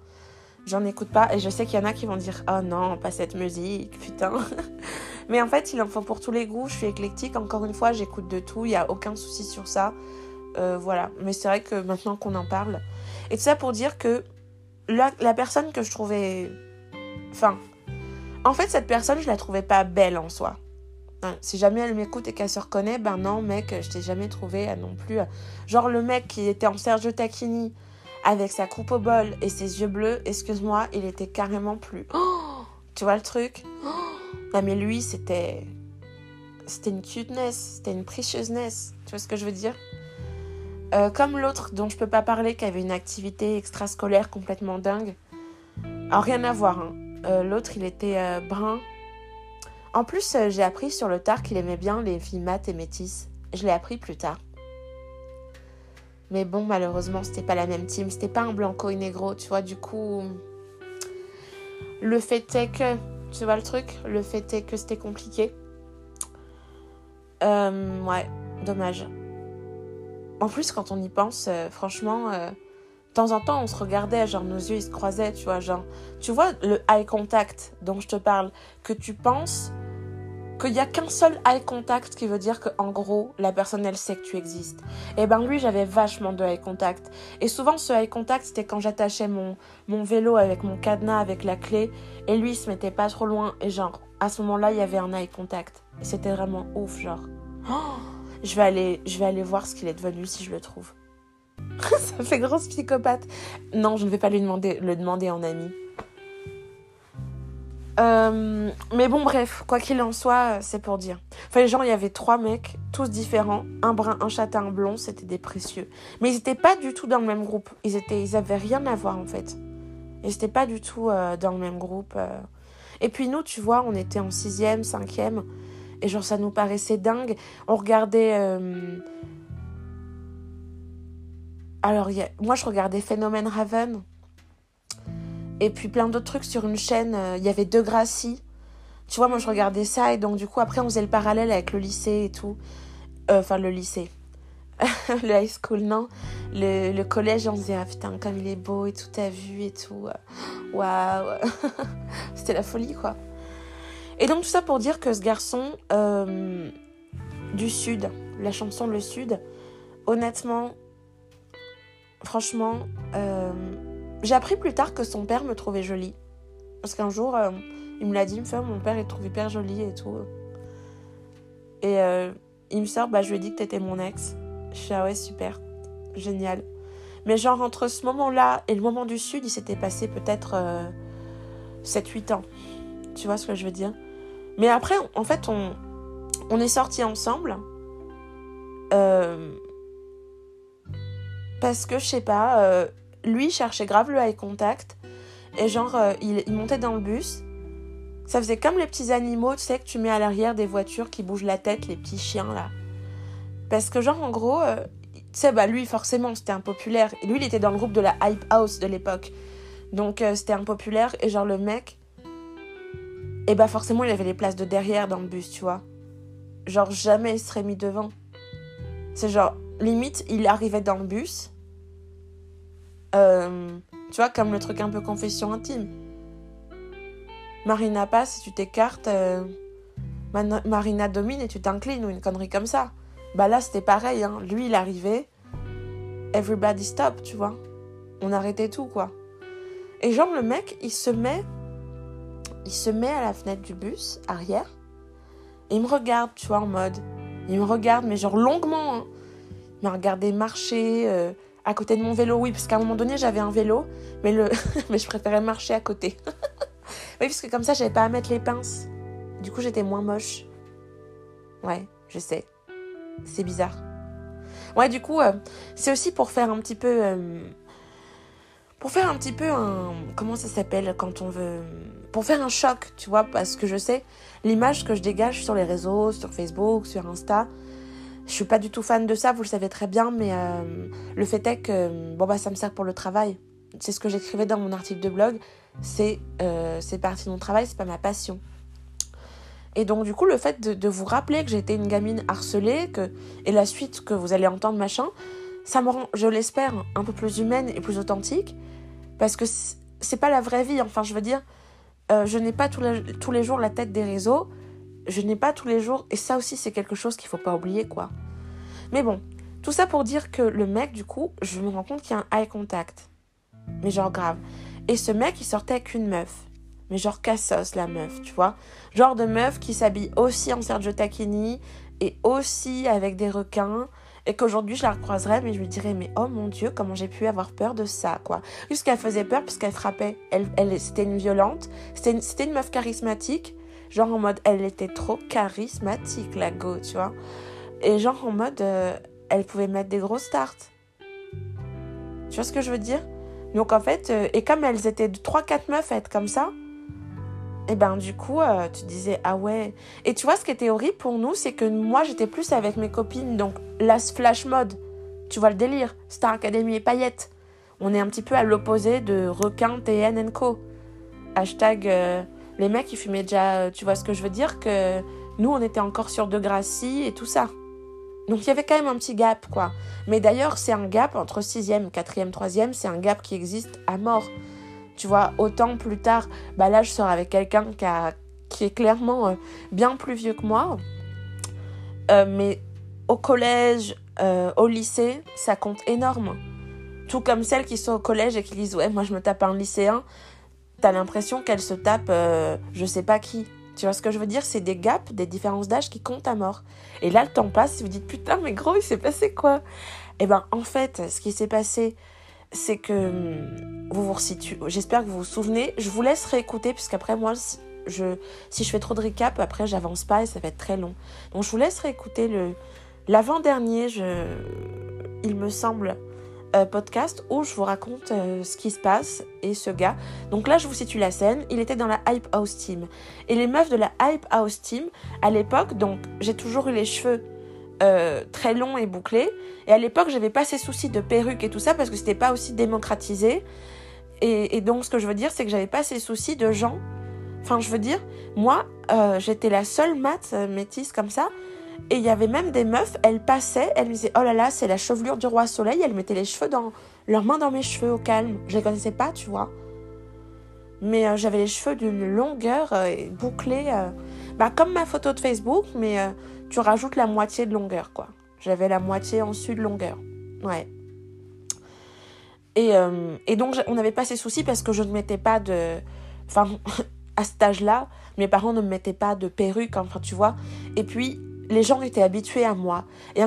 J'en écoute pas et je sais qu'il y en a qui vont dire Oh non, pas cette musique, putain. Mais en fait, il en faut pour tous les goûts. Je suis éclectique. Encore une fois, j'écoute de tout. Il n'y a aucun souci sur ça. Euh, voilà. Mais c'est vrai que maintenant qu'on en parle. Et tout ça pour dire que la, la personne que je trouvais. Enfin. En fait, cette personne, je la trouvais pas belle en soi. Hein, si jamais elle m'écoute et qu'elle se reconnaît, ben non, mec, je t'ai jamais trouvé non plus. Genre le mec qui était en Sergio Tacchini avec sa coupe au bol et ses yeux bleus, excuse-moi, il était carrément plus. Tu vois le truc? Non, mais lui, c'était. C'était une cuteness, c'était une précieusness. Tu vois ce que je veux dire? Euh, Comme l'autre dont je peux pas parler, qui avait une activité extrascolaire complètement dingue. Alors, rien à voir. Hein. Euh, l'autre, il était euh, brun. En plus, j'ai appris sur le tard qu'il aimait bien les filles mates et métisses. Je l'ai appris plus tard. Mais bon, malheureusement, c'était pas la même team. C'était pas un blanco et négro, tu vois. Du coup, le fait est que Tu vois le truc Le fait est que c'était compliqué. Euh, ouais, dommage. En plus, quand on y pense, euh, franchement, euh, de temps en temps, on se regardait, genre nos yeux ils se croisaient, tu vois, genre, tu vois le eye contact dont je te parle, que tu penses qu'il n'y a qu'un seul eye contact qui veut dire qu'en gros, la personne, elle sait que tu existes. Et eh ben lui, j'avais vachement de eye contact. Et souvent, ce eye contact, c'était quand j'attachais mon, mon vélo avec mon cadenas, avec la clé, et lui, il se mettait pas trop loin, et genre, à ce moment-là, il y avait un eye contact. Et c'était vraiment ouf, genre. Oh, je, vais aller, je vais aller voir ce qu'il est devenu si je le trouve. Ça fait grosse psychopathe. Non, je ne vais pas lui demander, le demander en ami. Euh, mais bon, bref, quoi qu'il en soit, c'est pour dire. Enfin, il y avait trois mecs, tous différents, un brun, un châtain, un blond, c'était des précieux. Mais ils n'étaient pas du tout dans le même groupe. Ils, étaient, ils avaient rien à voir, en fait. Ils n'étaient pas du tout euh, dans le même groupe. Euh. Et puis nous, tu vois, on était en sixième, cinquième, et genre, ça nous paraissait dingue. On regardait... Alors, moi, je regardais Phénomène Raven. Et puis plein d'autres trucs sur une chaîne. Euh, il y avait deux Gracie. Tu vois, moi je regardais ça et donc du coup après on faisait le parallèle avec le lycée et tout. Euh, enfin le lycée. le high school, non. Le, le, collège, on se disait, ah putain, comme il est beau et tout, t'as vu et tout. Waouh. C'était la folie, quoi. Et donc tout ça pour dire que ce garçon euh, du Sud, la chanson Le Sud, honnêtement, franchement, j'ai appris plus tard que son père me trouvait jolie. Parce qu'un jour, euh, il me l'a dit, il me fait, mon père, il te trouve hyper jolie et tout. Et euh, il me sort, bah, je lui ai dit que t'étais mon ex. Je suis, ah ouais, super, génial. Mais genre, entre ce moment-là et le moment du Sud, il s'était passé peut-être 7-8 euh, ans. Tu vois ce que je veux dire? Mais après, en fait, on, on est sortis ensemble. parce que, je sais pas lui cherchait grave le eye contact. Et genre, euh, il, montait dans le bus. Ça faisait comme les petits animaux, tu sais, que tu mets à l'arrière des voitures qui bougent la tête, les petits chiens là. Parce que, genre, en gros, euh, tu sais, bah lui, forcément, c'était impopulaire. Et lui, il était dans le groupe de la Hype House de l'époque. Donc, euh, c'était impopulaire. Et genre, le mec, et bah forcément, il avait les places de derrière dans le bus, tu vois. Genre, jamais il serait mis devant. C'est genre, limite, il arrivait dans le bus euh, tu vois, comme le truc un peu confession intime. Marina passe et tu t'écartes. Euh, Marina domine et tu t'inclines ou une connerie comme ça. Bah là, c'était pareil. Hein. Lui, il arrivait. Everybody stop, tu vois. On arrêtait tout, quoi. Et genre, le mec, il se met. Il se met à la fenêtre du bus, arrière. Et il me regarde, tu vois, en mode. Il me regarde, mais genre longuement. Hein. Il m'a regardé marcher. Euh, à côté de mon vélo, oui, parce qu'à un moment donné, j'avais un vélo, mais, le... mais je préférais marcher à côté. oui, parce que comme ça, j'avais pas à mettre les pinces. Du coup, j'étais moins moche. Ouais, je sais. C'est bizarre. Ouais, du coup, euh, c'est aussi pour faire un petit peu. Euh, pour faire un petit peu un. Comment ça s'appelle quand on veut. Pour faire un choc, tu vois, parce que je sais, l'image que je dégage sur les réseaux, sur Facebook, sur Insta, je suis pas du tout fan de ça, vous le savez très bien, mais euh, le fait est que bon bah ça me sert pour le travail. C'est ce que j'écrivais dans mon article de blog. C'est euh, c'est partie de mon travail, c'est pas ma passion. Et donc du coup le fait de, vous rappeler que j'étais une gamine harcelée, que et la suite que vous allez entendre machin, ça me rend, je l'espère, un peu plus humaine et plus authentique, parce que c'est pas la vraie vie. Enfin je veux dire, euh, je n'ai pas tous les, tous les jours la tête des réseaux je n'ai pas tous les jours, et ça aussi c'est quelque chose qu'il faut pas oublier quoi. Mais bon, tout ça pour dire que le mec, du coup, je me rends compte qu'il y a un eye contact. Mais genre grave. Et ce mec, il sortait avec une meuf. Mais genre cassos la meuf, tu vois. Genre de meuf qui s'habille aussi en Sergio Tacchini et aussi avec des requins. Et qu'aujourd'hui je la recroiserais, mais je lui dirais, mais oh mon dieu, comment j'ai pu avoir peur de ça, quoi. Juste qu'elle faisait peur parce qu'elle frappait. Elle, elle, c'était une violente, c'était c'était une meuf charismatique Genre en mode, elle était trop charismatique, la go, tu vois. Et genre en mode, euh, elle pouvait mettre des grosses tartes. Tu vois ce que je veux dire? Donc en fait, euh, et comme elles étaient 3-4 meufs à être comme ça, et eh ben du coup, euh, tu disais, ah ouais. Et tu vois, ce qui était horrible pour nous, c'est que moi, j'étais plus avec mes copines, donc la flash mode. Tu vois le délire Star Academy et paillettes. On est un petit peu à l'opposé de requin, TN Co. Hashtag Les mecs, ils fumaient déjà, tu vois ce que je veux dire Que nous, on était encore sur De Gracie et tout ça. Donc il y avait quand même un petit gap, quoi. Mais d'ailleurs, c'est un gap entre 6e, 4e, 3e, c'est un gap qui existe à mort. Tu vois, autant plus tard, bah là, je sors avec quelqu'un qui, qui est clairement euh, bien plus vieux que moi. Euh, mais au collège, euh, au lycée, ça compte énorme. Tout comme celles qui sont au collège et qui disent Ouais, moi je me tape un lycéen, t'as l'impression qu'elles se tapent je sais pas qui. Tu vois ce que je veux dire? C'est des gaps, des différences d'âge qui comptent à mort. Et là, le temps passe, vous dites Putain, mais gros, il s'est passé quoi? Eh ben, en fait, ce qui s'est passé, c'est que hum, vous vous resituez. J'espère que vous vous souvenez. Je vous laisse réécouter, puisqu'après, moi, je, si je fais trop de recap, après, j'avance pas et ça va être très long. Donc, je vous laisse réécouter le l'avant-dernier, je, il me semble, euh, podcast où je vous raconte euh, ce qui se passe et ce gars. Donc là, je vous situe la scène. Il était dans la Hype House Team. Et les meufs de la Hype House Team, à l'époque, donc j'ai toujours eu les cheveux euh, très long et bouclé. Et à l'époque, j'avais pas ces soucis de perruque et tout ça parce que c'était pas aussi démocratisé. Et, donc, ce que je veux dire, c'est que j'avais pas ces soucis de gens. Enfin, je veux dire, moi, j'étais la seule mat métisse comme ça. Et il y avait même des meufs, elles passaient, elles me disaient Oh là là, c'est la chevelure du roi soleil. Elles mettaient les cheveux dans leurs mains dans mes cheveux au calme. Je les connaissais pas, tu vois. Mais j'avais les cheveux d'une longueur bouclée, bah, comme ma photo de Facebook, mais tu rajoutes la moitié de longueur, quoi. J'avais la moitié en dessus de longueur. Ouais. Et, euh, et donc, on n'avait pas ces soucis parce que je ne mettais pas de. Enfin, à cet âge-là, mes parents ne me mettaient pas de perruque, enfin, tu vois. Et puis, les gens étaient habitués à moi. Et,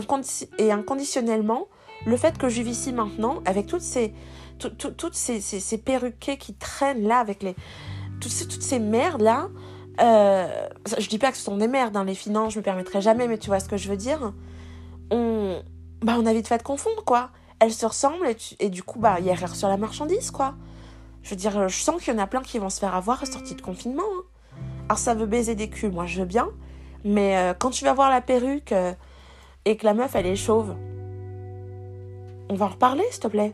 inconditionnellement, le fait que je vis ici maintenant, avec toutes ces, toutes ces, ces, qui traînent là, avec les, toutes ces, toutes ces merdes-là, euh, je dis pas que ce sont des merdes, hein, les finances, je me permettrai jamais, mais tu vois ce que je veux dire On, bah, on a vite fait de confondre, quoi. Elles se ressemblent et, du coup, bah, il y a erreur sur la marchandise, quoi. Je veux dire, je sens qu'il y en a plein qui vont se faire avoir à sortie de confinement. Hein. Alors, ça veut baiser des culs, moi, je veux bien. Mais euh, quand tu vas voir la perruque euh, et que la meuf, elle est chauve, on va en reparler, s'il te plaît.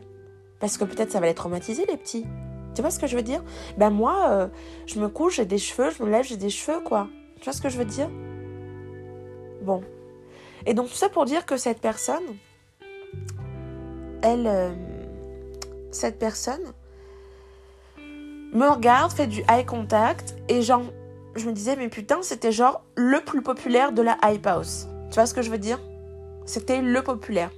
Parce que peut-être ça va les traumatiser, les petits. Tu vois ce que je veux dire? Ben moi, euh, je me couche, j'ai des cheveux, je me lève, j'ai des cheveux, quoi. Tu vois ce que je veux dire? Bon. Et donc tout ça pour dire que cette personne, elle, cette personne, me regarde, fait du eye contact, et genre, je me disais, mais putain, c'était genre le plus populaire de la hype house. Tu vois ce que je veux dire? C'était le populaire.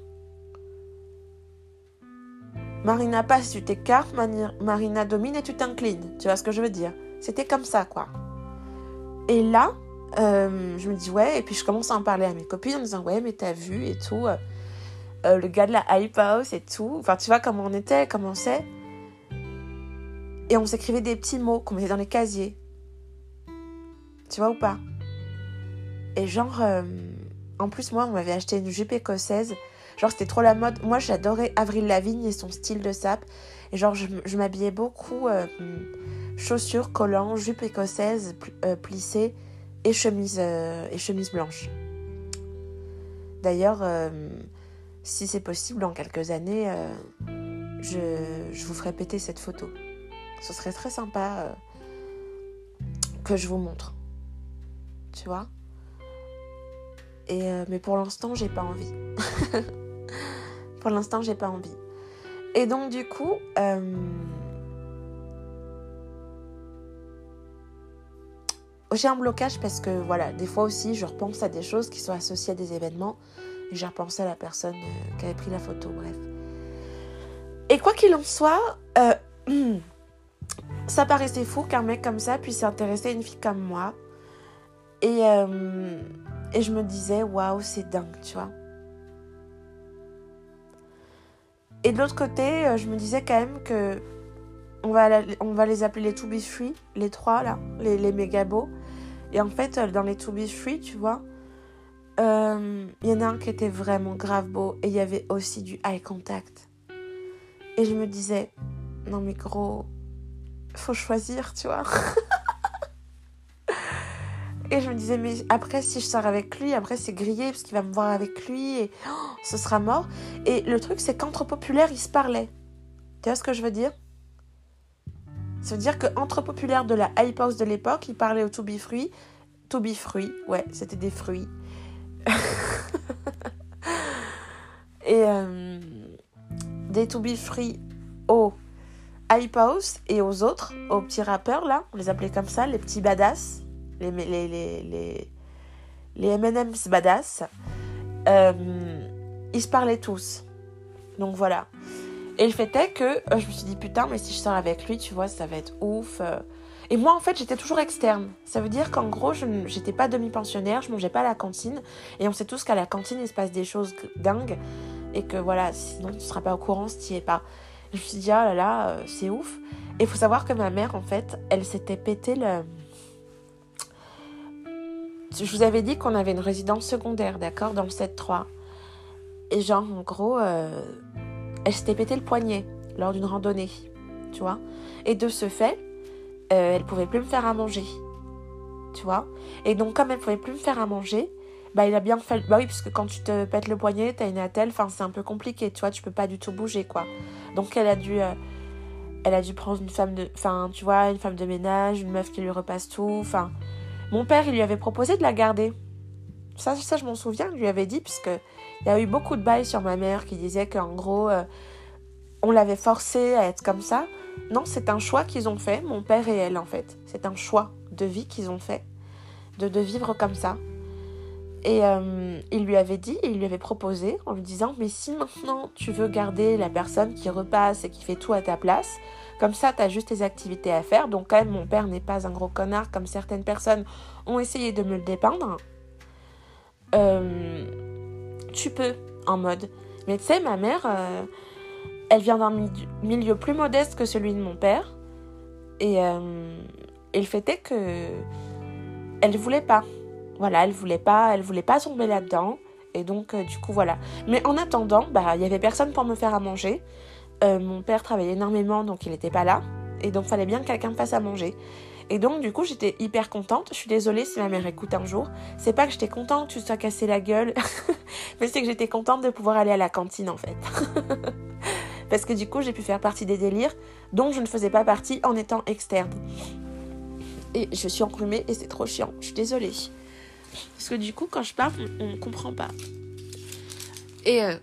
Marina passe, tu t'écartes, Marina domine et tu t'inclines. Tu vois ce que je veux dire? C'était comme ça, quoi. Et là, euh, je me dis, ouais, et puis je commence à en parler à mes copines en me disant, ouais, mais t'as vu et tout, euh, euh, le gars de la Hype House et tout. Enfin, tu vois comment on était, comment sait. Et on s'écrivait des petits mots qu'on mettait dans les casiers. Tu vois ou pas? Et genre, en plus, moi, on m'avait acheté une jupe écossaise Genre, c'était trop la mode. Moi, j'adorais Avril Lavigne et son style de sap. Et genre, je, m'habillais beaucoup euh, chaussures, collants, jupe écossaise euh, plissée et chemise, euh, et chemise blanche. D'ailleurs, si c'est possible, dans quelques années, je, je, vous ferai péter cette photo. Ce serait très sympa que je vous montre. Tu vois et, mais pour l'instant, j'ai pas envie. Pour l'instant, j'ai pas envie. Et donc, du coup, euh, j'ai un blocage parce que, voilà, des fois aussi, je repense à des choses qui sont associées à des événements. Et j'ai repensé à la personne euh, qui avait pris la photo, bref. Et quoi qu'il en soit, euh, ça paraissait fou qu'un mec comme ça puisse s'intéresser à une fille comme moi. Et, et je me disais, waouh, c'est dingue, tu vois. Et de l'autre côté, euh, je me disais quand même que on va, on va les appeler les To Be Free, les trois là, les, les méga beaux. Et en fait, euh, dans les To Be Free, tu vois, euh, il y en a un qui était vraiment grave beau et il y avait aussi du eye contact. Et je me disais, non mais gros, faut choisir, tu vois. Et je me disais, mais après, si je sors avec lui, après, c'est grillé parce qu'il va me voir avec lui et oh, ce sera mort. Et le truc, c'est qu'entre populaires, ils se parlaient. Tu vois ce que je veux dire? Ça veut dire qu'entre populaire de la hype house de l'époque, il parlait au to be fruit. To be fruit, ouais, c'était des fruits. et euh, des to be fruits au hype house et aux autres, aux petits rappeurs là, on les appelait comme ça, les petits badass, les, les, les, les, M&M's badass. Euh, ils se parlaient tous. Donc voilà. Et le fait est que euh, je me suis dit, putain, mais si je sors avec lui, tu vois, ça va être ouf. Euh. Et moi, en fait, j'étais toujours externe. Ça veut dire qu'en gros, je n'étais pas demi-pensionnaire, je mangeais pas à la cantine. Et on sait tous qu'à la cantine, il se passe des choses dingues. Et que voilà, sinon tu ne seras pas au courant si tu n'y es pas. je me suis dit, oh là là, c'est ouf. Et il faut savoir que ma mère, en fait, elle s'était pété le. Je vous avais dit qu'on avait une résidence secondaire, d'accord, dans le 7-3. Et genre, en gros, elle s'était pété le poignet lors d'une randonnée, tu vois. Et de ce fait, euh, elle pouvait plus me faire à manger, tu vois. Et donc, comme elle pouvait plus me faire à manger, bah, il a bien fait. Bah oui, parce que quand tu te pètes le poignet, t'as une attelle, enfin, c'est un peu compliqué, tu vois, tu peux pas du tout bouger, quoi. Donc, elle a dû. Euh, elle a dû prendre une femme de. Enfin, tu vois, une femme de ménage, une meuf qui lui repasse tout. Enfin, mon père, il lui avait proposé de la garder. Ça, ça je m'en souviens, il lui avait dit, puisque il y a eu beaucoup de bails sur ma mère qui disaient qu'en gros, euh, on l'avait forcée à être comme ça. Non, c'est un choix qu'ils ont fait, mon père et elle en fait. C'est un choix de vie qu'ils ont fait, de, de vivre comme ça. Et euh, il lui avait dit, il lui avait proposé en lui disant, mais si maintenant tu veux garder la personne qui repasse et qui fait tout à ta place, comme ça tu as juste tes activités à faire. Donc quand même, mon père n'est pas un gros connard comme certaines personnes ont essayé de me le dépeindre. Euh, tu peux en mode. Mais tu sais, ma mère, euh, elle vient d'un milieu plus modeste que celui de mon père. Et, euh, et le fait est que elle voulait pas. Voilà, elle voulait pas, elle voulait pas tomber là-dedans. Et donc, euh, du coup, voilà. Mais en attendant, bah, il y avait personne pour me faire à manger. Mon père travaillait énormément, donc il n'était pas là. Et donc, fallait bien que quelqu'un me fasse à manger. Et donc, du coup, j'étais hyper contente. Je suis désolée si ma mère écoute un jour. C'est pas que j'étais contente que tu sois cassé la gueule, mais c'est que j'étais contente de pouvoir aller à la cantine en fait. Parce que du coup, j'ai pu faire partie des délires dont je ne faisais pas partie en étant externe. Et je suis enrhumée et c'est trop chiant. Je suis désolée. Parce que du coup, quand je parle, on, ne comprend pas. Et euh,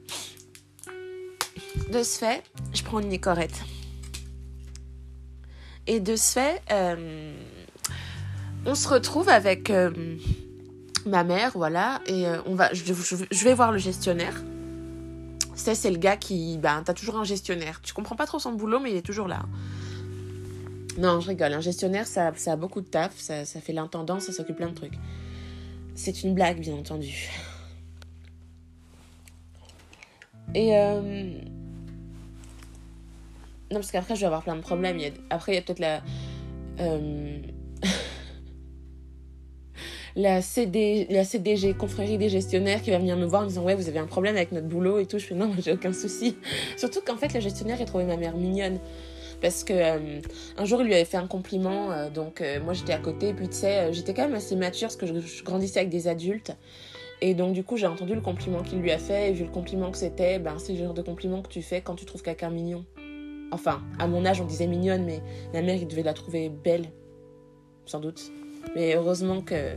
de ce fait, je prends une nicorette. Et de ce fait, euh, on se retrouve avec euh, ma mère, voilà, et euh, on va, je, vais voir le gestionnaire. C'est, c'est le gars qui, ben, t'as toujours un gestionnaire. Tu comprends pas trop son boulot, mais il est toujours là. Non, je rigole. Un gestionnaire, ça, a beaucoup de taf, ça, ça fait l'intendant, ça s'occupe plein de trucs. C'est une blague, bien entendu. Et non, parce qu'après, je vais avoir plein de problèmes. Après, il y a peut-être la. Euh, la, CD... la CDG, confrérie des gestionnaires, qui va venir me voir en me disant Ouais, vous avez un problème avec notre boulot et tout. Je fais Non, j'ai aucun souci. Surtout qu'en fait, le gestionnaire, il trouvait ma mère mignonne. Parce que euh, un jour, il lui avait fait un compliment. Euh, donc, moi, j'étais à côté. Puis, tu sais, j'étais quand même assez mature parce que je, grandissais avec des adultes. Et donc, du coup, j'ai entendu le compliment qu'il lui a fait. Et vu le compliment que c'était, ben, c'est le genre de compliment que tu fais quand tu trouves quelqu'un mignon. Enfin, à mon âge, on disait mignonne, mais ma mère, il devait la trouver belle, sans doute. Mais heureusement que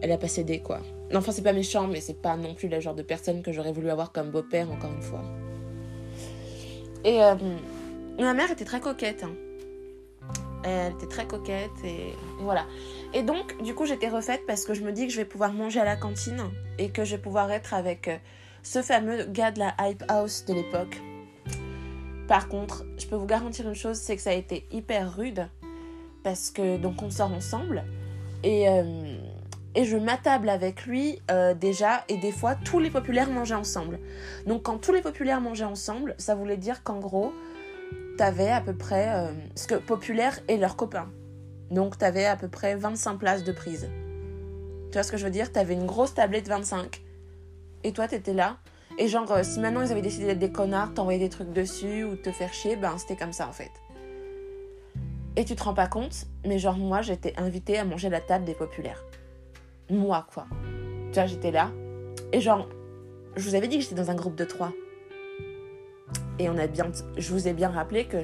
elle a pas cédé, quoi. Enfin, c'est pas méchant, mais c'est pas non plus le genre de personne que j'aurais voulu avoir comme beau-père, encore une fois. Et euh, ma mère était très coquette. Hein. Elle était très coquette et voilà. Et donc, du coup, j'étais refaite parce que je me dis que je vais pouvoir manger à la cantine et que je vais pouvoir être avec euh, ce fameux gars de la Hype House de l'époque par contre, je peux vous garantir une chose, c'est que ça a été hyper rude parce que donc on sort ensemble et, euh, et je m'attable avec lui euh, déjà et des fois tous les populaires mangeaient ensemble. Donc quand tous les populaires mangeaient ensemble, ça voulait dire qu'en gros, t'avais à peu près euh, ce que populaire et leurs copains. Donc t'avais à peu près 25 places de prise. Tu vois ce que je veux dire? T'avais une grosse tablette 25 et toi t'étais là et genre, euh, si maintenant ils avaient décidé d'être des connards, t'envoyer des trucs dessus ou te faire chier, ben c'était comme ça en fait. Et tu te rends pas compte, mais genre moi j'étais invitée à manger la table des populaires. Moi quoi. Tu vois, j'étais là. Et genre, je vous avais dit que j'étais dans un groupe de trois. Et on a bien, je vous ai bien rappelé que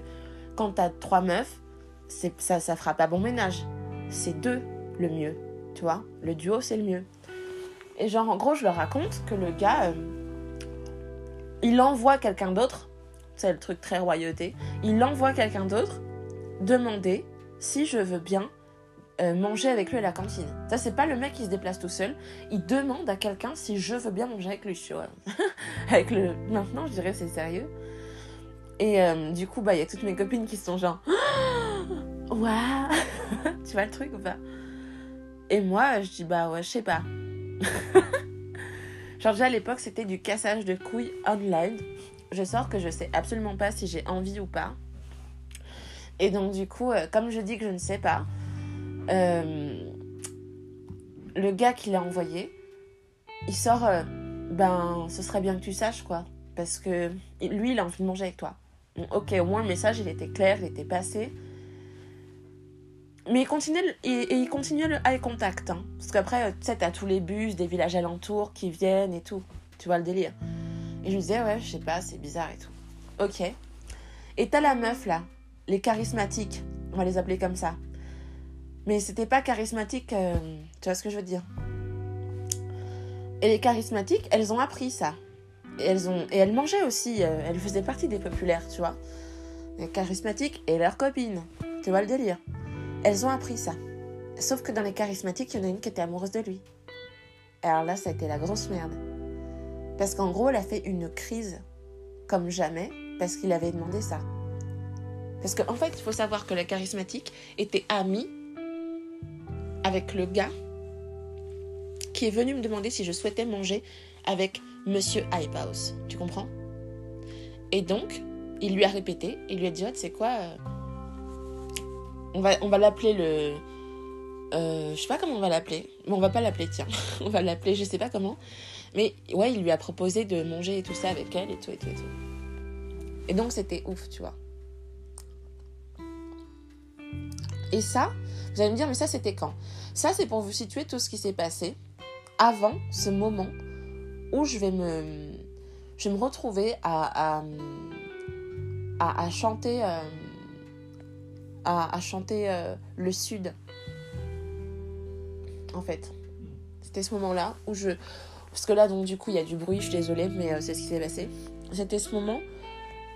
quand t'as trois meufs, ça, ça fera pas bon ménage. C'est deux le mieux, tu vois. Le duo, c'est le mieux. Et genre, en gros, je leur raconte que le gars, euh, il envoie quelqu'un d'autre, c'est le truc très royauté, il envoie quelqu'un d'autre demander si je veux bien euh, manger avec lui à la cantine. Ça, c'est pas le mec qui se déplace tout seul. Il demande à quelqu'un si je veux bien manger avec lui, vois. avec le... Maintenant, je dirais c'est sérieux. Et euh, du coup, bah, il y a toutes mes copines qui sont genre... Waouh Tu vois le truc ou pas? Et moi, je dis, bah ouais, je sais pas. Genre déjà à l'époque c'était du cassage de couilles online. Je sors que je sais absolument pas si j'ai envie ou pas. Et donc du coup, euh, comme je dis que je ne sais pas, euh, le gars qui l'a envoyé, il sort, euh, ben ce serait bien que tu saches quoi. Parce que lui il a envie de manger avec toi. ok, au moins le message il était clair, il était passé. Mais il continue, et, il continue le eye contact. Hein. Parce qu'après, tu sais, t'as tous les bus des villages alentours qui viennent et tout. Tu vois le délire. Et je me disais, ouais, je sais pas, c'est bizarre et tout. Ok. Et t'as la meuf là, les charismatiques, on va les appeler comme ça. Mais c'était pas charismatique, euh, tu vois ce que je veux dire. Et les charismatiques, elles ont appris ça. Et elles, ont, et elles mangeaient aussi, euh, elles faisaient partie des populaires, tu vois. Les charismatiques et leurs copines. Tu vois le délire. Elles ont appris ça. Sauf que dans les charismatiques, il y en a une qui était amoureuse de lui. Alors là, ça a été la grosse merde. Parce qu'en gros, elle a fait une crise comme jamais parce qu'il avait demandé ça. Parce qu'en en fait, il faut savoir que la charismatique était amie avec le gars qui est venu me demander si je souhaitais manger avec Monsieur House. Tu comprends? Et donc, il lui a répété, il lui a dit, oh, tu sais quoi, euh, on va, on va l'appeler le. Euh, je sais pas comment on va l'appeler. Mais on va pas l'appeler, tiens. on va l'appeler, je sais pas comment. Mais ouais, il lui a proposé de manger et tout ça avec elle et tout et tout et tout. Et donc c'était ouf, tu vois. Et ça, vous allez me dire, mais ça c'était quand? Ça c'est pour vous situer tout ce qui s'est passé avant ce moment où je vais me, je vais me retrouver à, à, à, chanter. Euh, à, chanter euh, le sud. En fait. C'était ce moment-là où je... Parce que là, donc, du coup, il y a du bruit, je suis désolée, mais euh, c'est ce qui s'est passé. C'était ce moment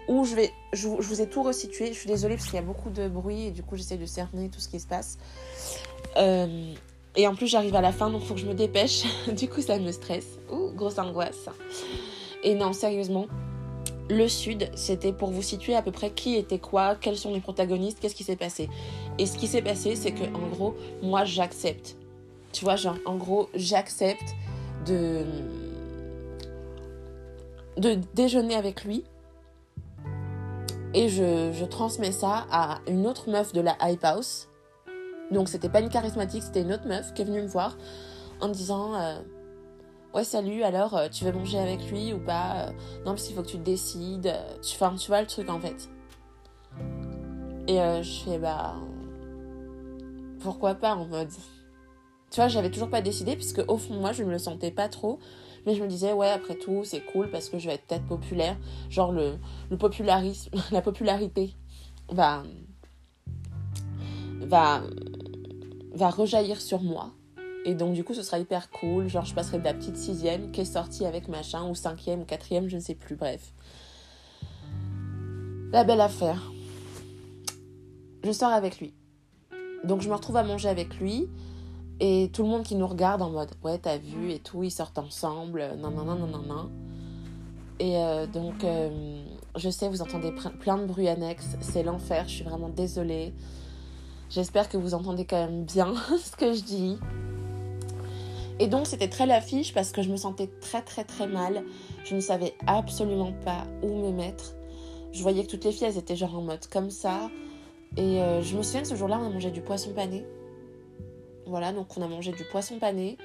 où je vais... Je, vous ai tout resitué. Je suis désolée parce qu'il y a beaucoup de bruit et du coup, j'essaie de cerner tout ce qui se passe. Euh, et en plus, j'arrive à la fin, donc faut que je me dépêche. du coup, ça me stresse. Ouh, grosse angoisse. Et non, sérieusement, le Sud, c'était pour vous situer à peu près qui était quoi, quels sont les protagonistes, qu'est-ce qui s'est passé. Et ce qui s'est passé, c'est que en gros, moi, j'accepte. Tu vois, genre, en gros, j'accepte de déjeuner avec lui et je, transmets ça à une autre meuf de la Hype House. Donc c'était pas une charismatique, c'était une autre meuf qui est venue me voir en disant euh, Ouais, salut, alors euh, tu veux manger avec lui ou pas euh, Non, parce qu'il faut que tu décides. Euh, tu, enfin, tu vois le truc en fait. Et je fais Bah. Pourquoi pas en mode. Tu vois, j'avais toujours pas décidé, puisque au fond, moi, je me le sentais pas trop. Mais je me disais, ouais, après tout, c'est cool parce que je vais être peut-être populaire. Genre, le, le popularisme, la popularité va. va. va rejaillir sur moi. Et donc, du coup, ce sera hyper cool. Genre, je passerai de la petite sixième qui est sortie avec machin, ou cinquième, ou quatrième, je ne sais plus, bref. La belle affaire. Je sors avec lui. Donc, je me retrouve à manger avec lui. Et tout le monde qui nous regarde en mode, ouais, t'as vu et tout, ils sortent ensemble, non, non, non, non, non, non. Et euh, donc, euh, je sais, vous entendez plein de bruits annexes, c'est l'enfer, je suis vraiment désolée. J'espère que vous entendez quand même bien ce que je dis. Et donc c'était très l'affiche parce que je me sentais très très très mal. Je ne savais absolument pas où me mettre. Je voyais que toutes les filles elles étaient genre en mode comme ça. Et euh, je me souviens que ce jour-là on a mangé du poisson pané. Voilà, donc on a mangé du poisson pané.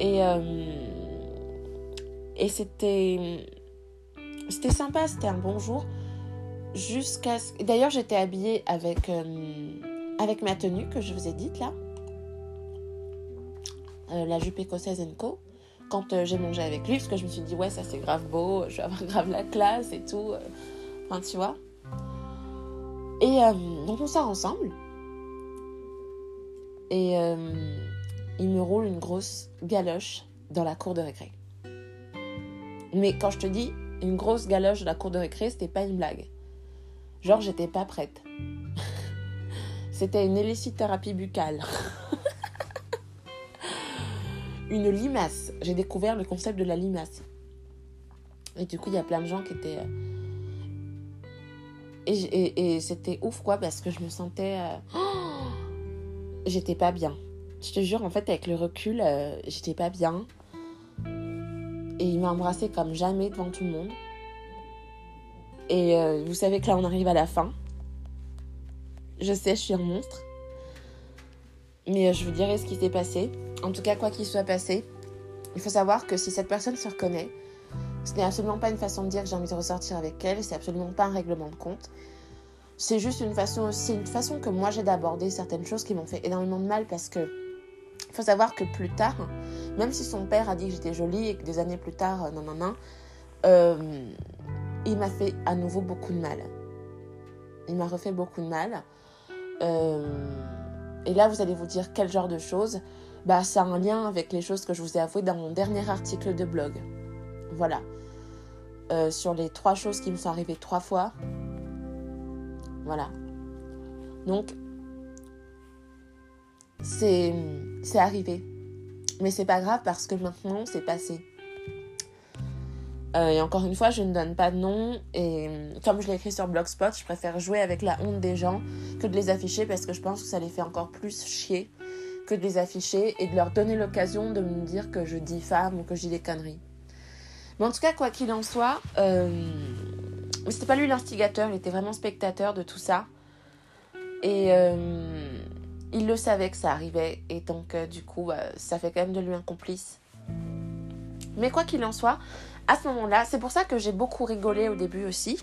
Et, euh, c'était, c'était sympa, c'était un bon jour. Jusqu'à D'ailleurs j'étais habillée avec, euh, avec ma tenue que je vous ai dite là. Euh, la jupe écossaise Co. Quand euh, j'ai mangé avec lui, parce que je me suis dit, ouais, ça c'est grave beau, je vais avoir grave la classe et tout. Euh. Enfin, tu vois. Et donc on sort ensemble. Et il me roule une grosse galoche dans la cour de récré. Mais quand je te dis une grosse galoche dans la cour de récré, c'était pas une blague. Genre, j'étais pas prête. c'était une hélicithérapie buccale. une limace. J'ai découvert le concept de la limace. Et du coup, il y a plein de gens qui étaient. Euh, et, c'était ouf, quoi, parce que je me sentais. Euh, j'étais pas bien. Je te jure, en fait, avec le recul, euh, j'étais pas bien. Et il m'a embrassé comme jamais devant tout le monde. Et vous savez que là, on arrive à la fin. Je sais, je suis un monstre. Mais euh, je vous dirai ce qui s'est passé. En tout cas, quoi qu'il soit passé, il faut savoir que si cette personne se reconnaît, ce n'est absolument pas une façon de dire que j'ai envie de ressortir avec elle. C'est absolument pas un règlement de compte. C'est juste une façon aussi, une façon que moi j'ai d'aborder certaines choses qui m'ont fait énormément de mal parce que il faut savoir que plus tard, même si son père a dit que j'étais jolie et que des années plus tard, euh, non, non, non, euh, il m'a fait à nouveau beaucoup de mal. Il m'a refait beaucoup de mal. Euh, et là, vous allez vous dire quel genre de choses bah, Ça a un lien avec les choses que je vous ai avouées dans mon dernier article de blog. Voilà. sur les trois choses qui me sont arrivées trois fois. Voilà. Donc, c'est arrivé. Mais c'est pas grave parce que maintenant c'est passé. Euh, et encore une fois, je ne donne pas de nom. Et comme je l'ai écrit sur Blogspot, je préfère jouer avec la honte des gens que de les afficher parce que je pense que ça les fait encore plus chier que de les afficher et de leur donner l'occasion de me dire que je dis femme ou que je dis des conneries. Mais en tout cas, quoi qu'il en soit, euh... c'était pas lui l'instigateur, il était vraiment spectateur de tout ça. Et euh il le savait que ça arrivait et donc euh, du coup ça fait quand même de lui un complice. Mais quoi qu'il en soit, à ce moment-là, c'est pour ça que j'ai beaucoup rigolé au début aussi,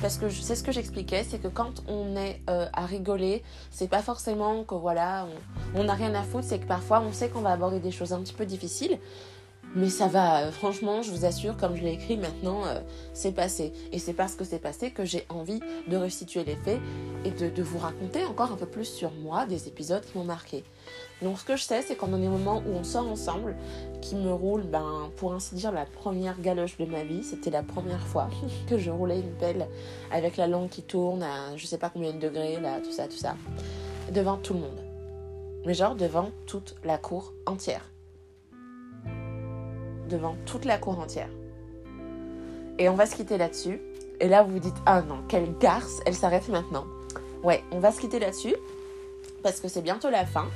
parce que c'est ce que j'expliquais, c'est que quand on est euh, à rigoler, c'est pas forcément que voilà, on n'a rien à foutre, c'est que parfois on sait qu'on va aborder des choses un petit peu difficiles, mais ça va, euh, franchement, je vous assure, comme je l'ai écrit maintenant, euh, c'est passé. Et c'est parce que c'est passé que j'ai envie de restituer les faits et de, vous raconter encore un peu plus sur moi, des épisodes qui m'ont marqué. Donc ce que je sais, c'est qu'en des moments où on sort ensemble, qui me roule, ben, pour ainsi dire, la première galoche de ma vie, c'était la première fois que je roulais une pelle avec la langue qui tourne à je sais pas combien de degrés, là, tout ça, tout ça, devant tout le monde. Mais genre devant toute la cour entière devant toute la cour entière. Et on va se quitter là-dessus. Et là, vous vous dites, ah non, quelle garce, elle s'arrête maintenant. Ouais, on va se quitter là-dessus, parce que c'est bientôt la fin.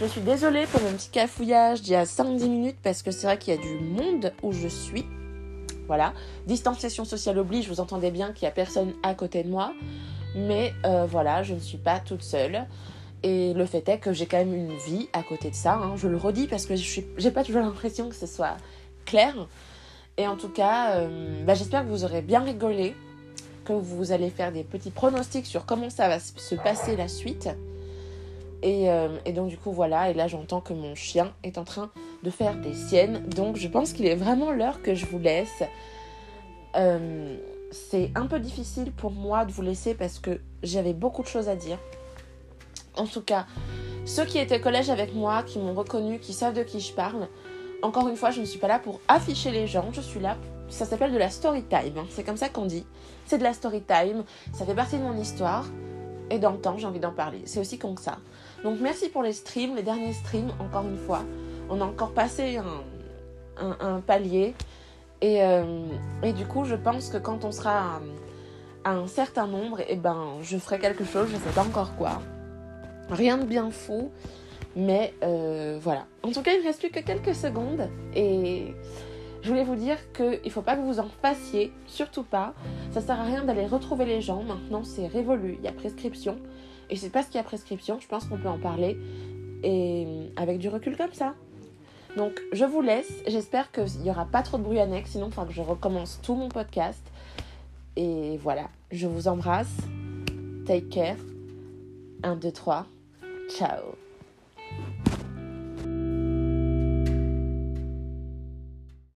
Je suis désolée pour mon petit cafouillage d'il y a 5-10 minutes, parce que c'est vrai qu'il y a du monde où je suis. Voilà. Distanciation sociale oblige, vous entendez bien qu'il n'y a personne à côté de moi. Mais euh, voilà, je ne suis pas toute seule. Et le fait est que j'ai quand même une vie à côté de ça. Hein. Je le redis parce que je n'ai pas toujours l'impression que ce soit clair. Et en tout cas, euh, bah, j'espère que vous aurez bien rigolé, que vous allez faire des petits pronostics sur comment ça va se passer la suite. Et, euh, et donc du coup voilà, et là j'entends que mon chien est en train de faire des siennes. Donc je pense qu'il est vraiment l'heure que je vous laisse. Euh, c'est un peu difficile pour moi de vous laisser parce que j'avais beaucoup de choses à dire. En tout cas, ceux qui étaient au collège avec moi, qui m'ont reconnu, qui savent de qui je parle, encore une fois, je ne suis pas là pour afficher les gens, je suis là, ça s'appelle de la story time, c'est comme ça qu'on dit. C'est de la story time, ça fait partie de mon histoire, et dans le temps, j'ai envie d'en parler. C'est aussi comme ça. Donc merci pour les streams, les derniers streams, encore une fois. On a encore passé un, palier. Euh, et, du coup, je pense que quand on sera à, un certain nombre, eh ben, je ferai quelque chose, je ne sais pas encore quoi. Rien de bien fou. Mais euh, voilà. En tout cas, il ne reste plus que quelques secondes. Et je voulais vous dire qu'il ne faut pas que vous en fassiez. Surtout pas. Ça sert à rien d'aller retrouver les gens. Maintenant, c'est révolu. Il y a prescription. Et c'est parce qu'il y a prescription. Je pense qu'on peut en parler. Et avec du recul comme ça. Donc, je vous laisse. J'espère qu'il n'y aura pas trop de bruit annexe. Sinon, faudra que je recommence tout mon podcast. Et voilà. Je vous embrasse. Take care. 1, 2, 3. Ciao